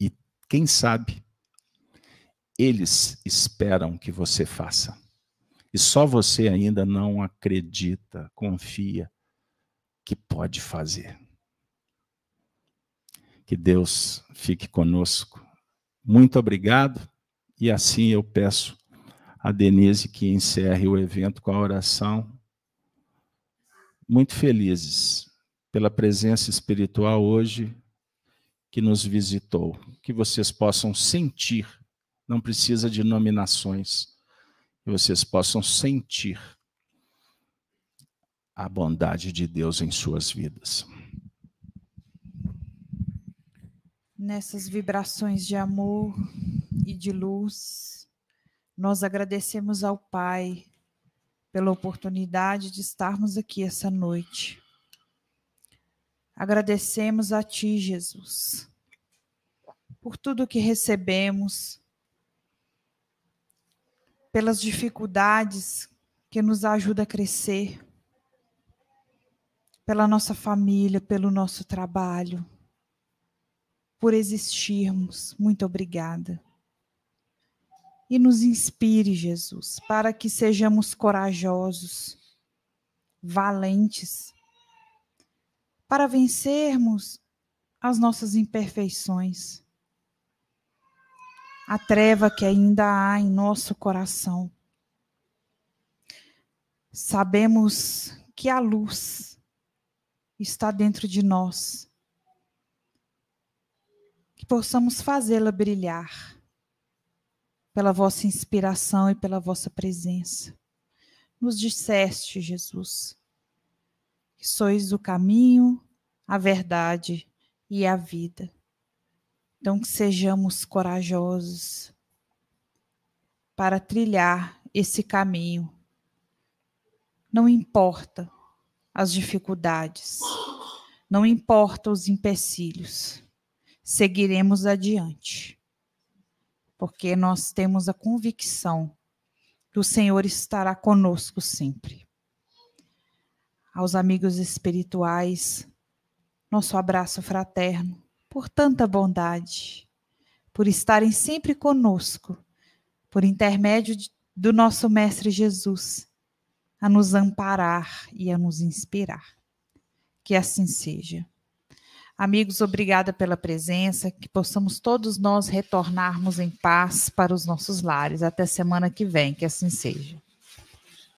E quem sabe, eles esperam que você faça. E só você ainda não acredita, confia que pode fazer. Que Deus fique conosco. Muito obrigado. E assim eu peço a Denise que encerre o evento com a oração. Muito felizes pela presença espiritual hoje que nos visitou. Que vocês possam sentir, não precisa de nominações, que vocês possam sentir a bondade de Deus em suas vidas. Nessas vibrações de amor e de luz, nós agradecemos ao Pai pela oportunidade de estarmos aqui essa noite. Agradecemos a Ti, Jesus, por tudo que recebemos, pelas dificuldades que nos ajuda a crescer pela nossa família, pelo nosso trabalho, por existirmos. Muito obrigada. E nos inspire, Jesus, para que sejamos corajosos, valentes, para vencermos as nossas imperfeições, a treva que ainda há em nosso coração. Sabemos que a luz está dentro de nós. Que possamos fazê-la brilhar pela vossa inspiração e pela vossa presença. Nos disseste, Jesus, que sois o caminho, a verdade e a vida. Então, que sejamos corajosos para trilhar esse caminho. Não importa as dificuldades, não importa os empecilhos, seguiremos adiante, porque nós temos a convicção que o Senhor estará conosco sempre. Aos amigos espirituais, nosso abraço fraterno, por tanta bondade, por estarem sempre conosco, por intermédio do nosso Mestre Jesus a nos amparar e a nos inspirar. Que assim seja. Amigos, obrigada pela presença, que possamos todos nós retornarmos em paz para os nossos lares. Até semana que vem, que assim seja.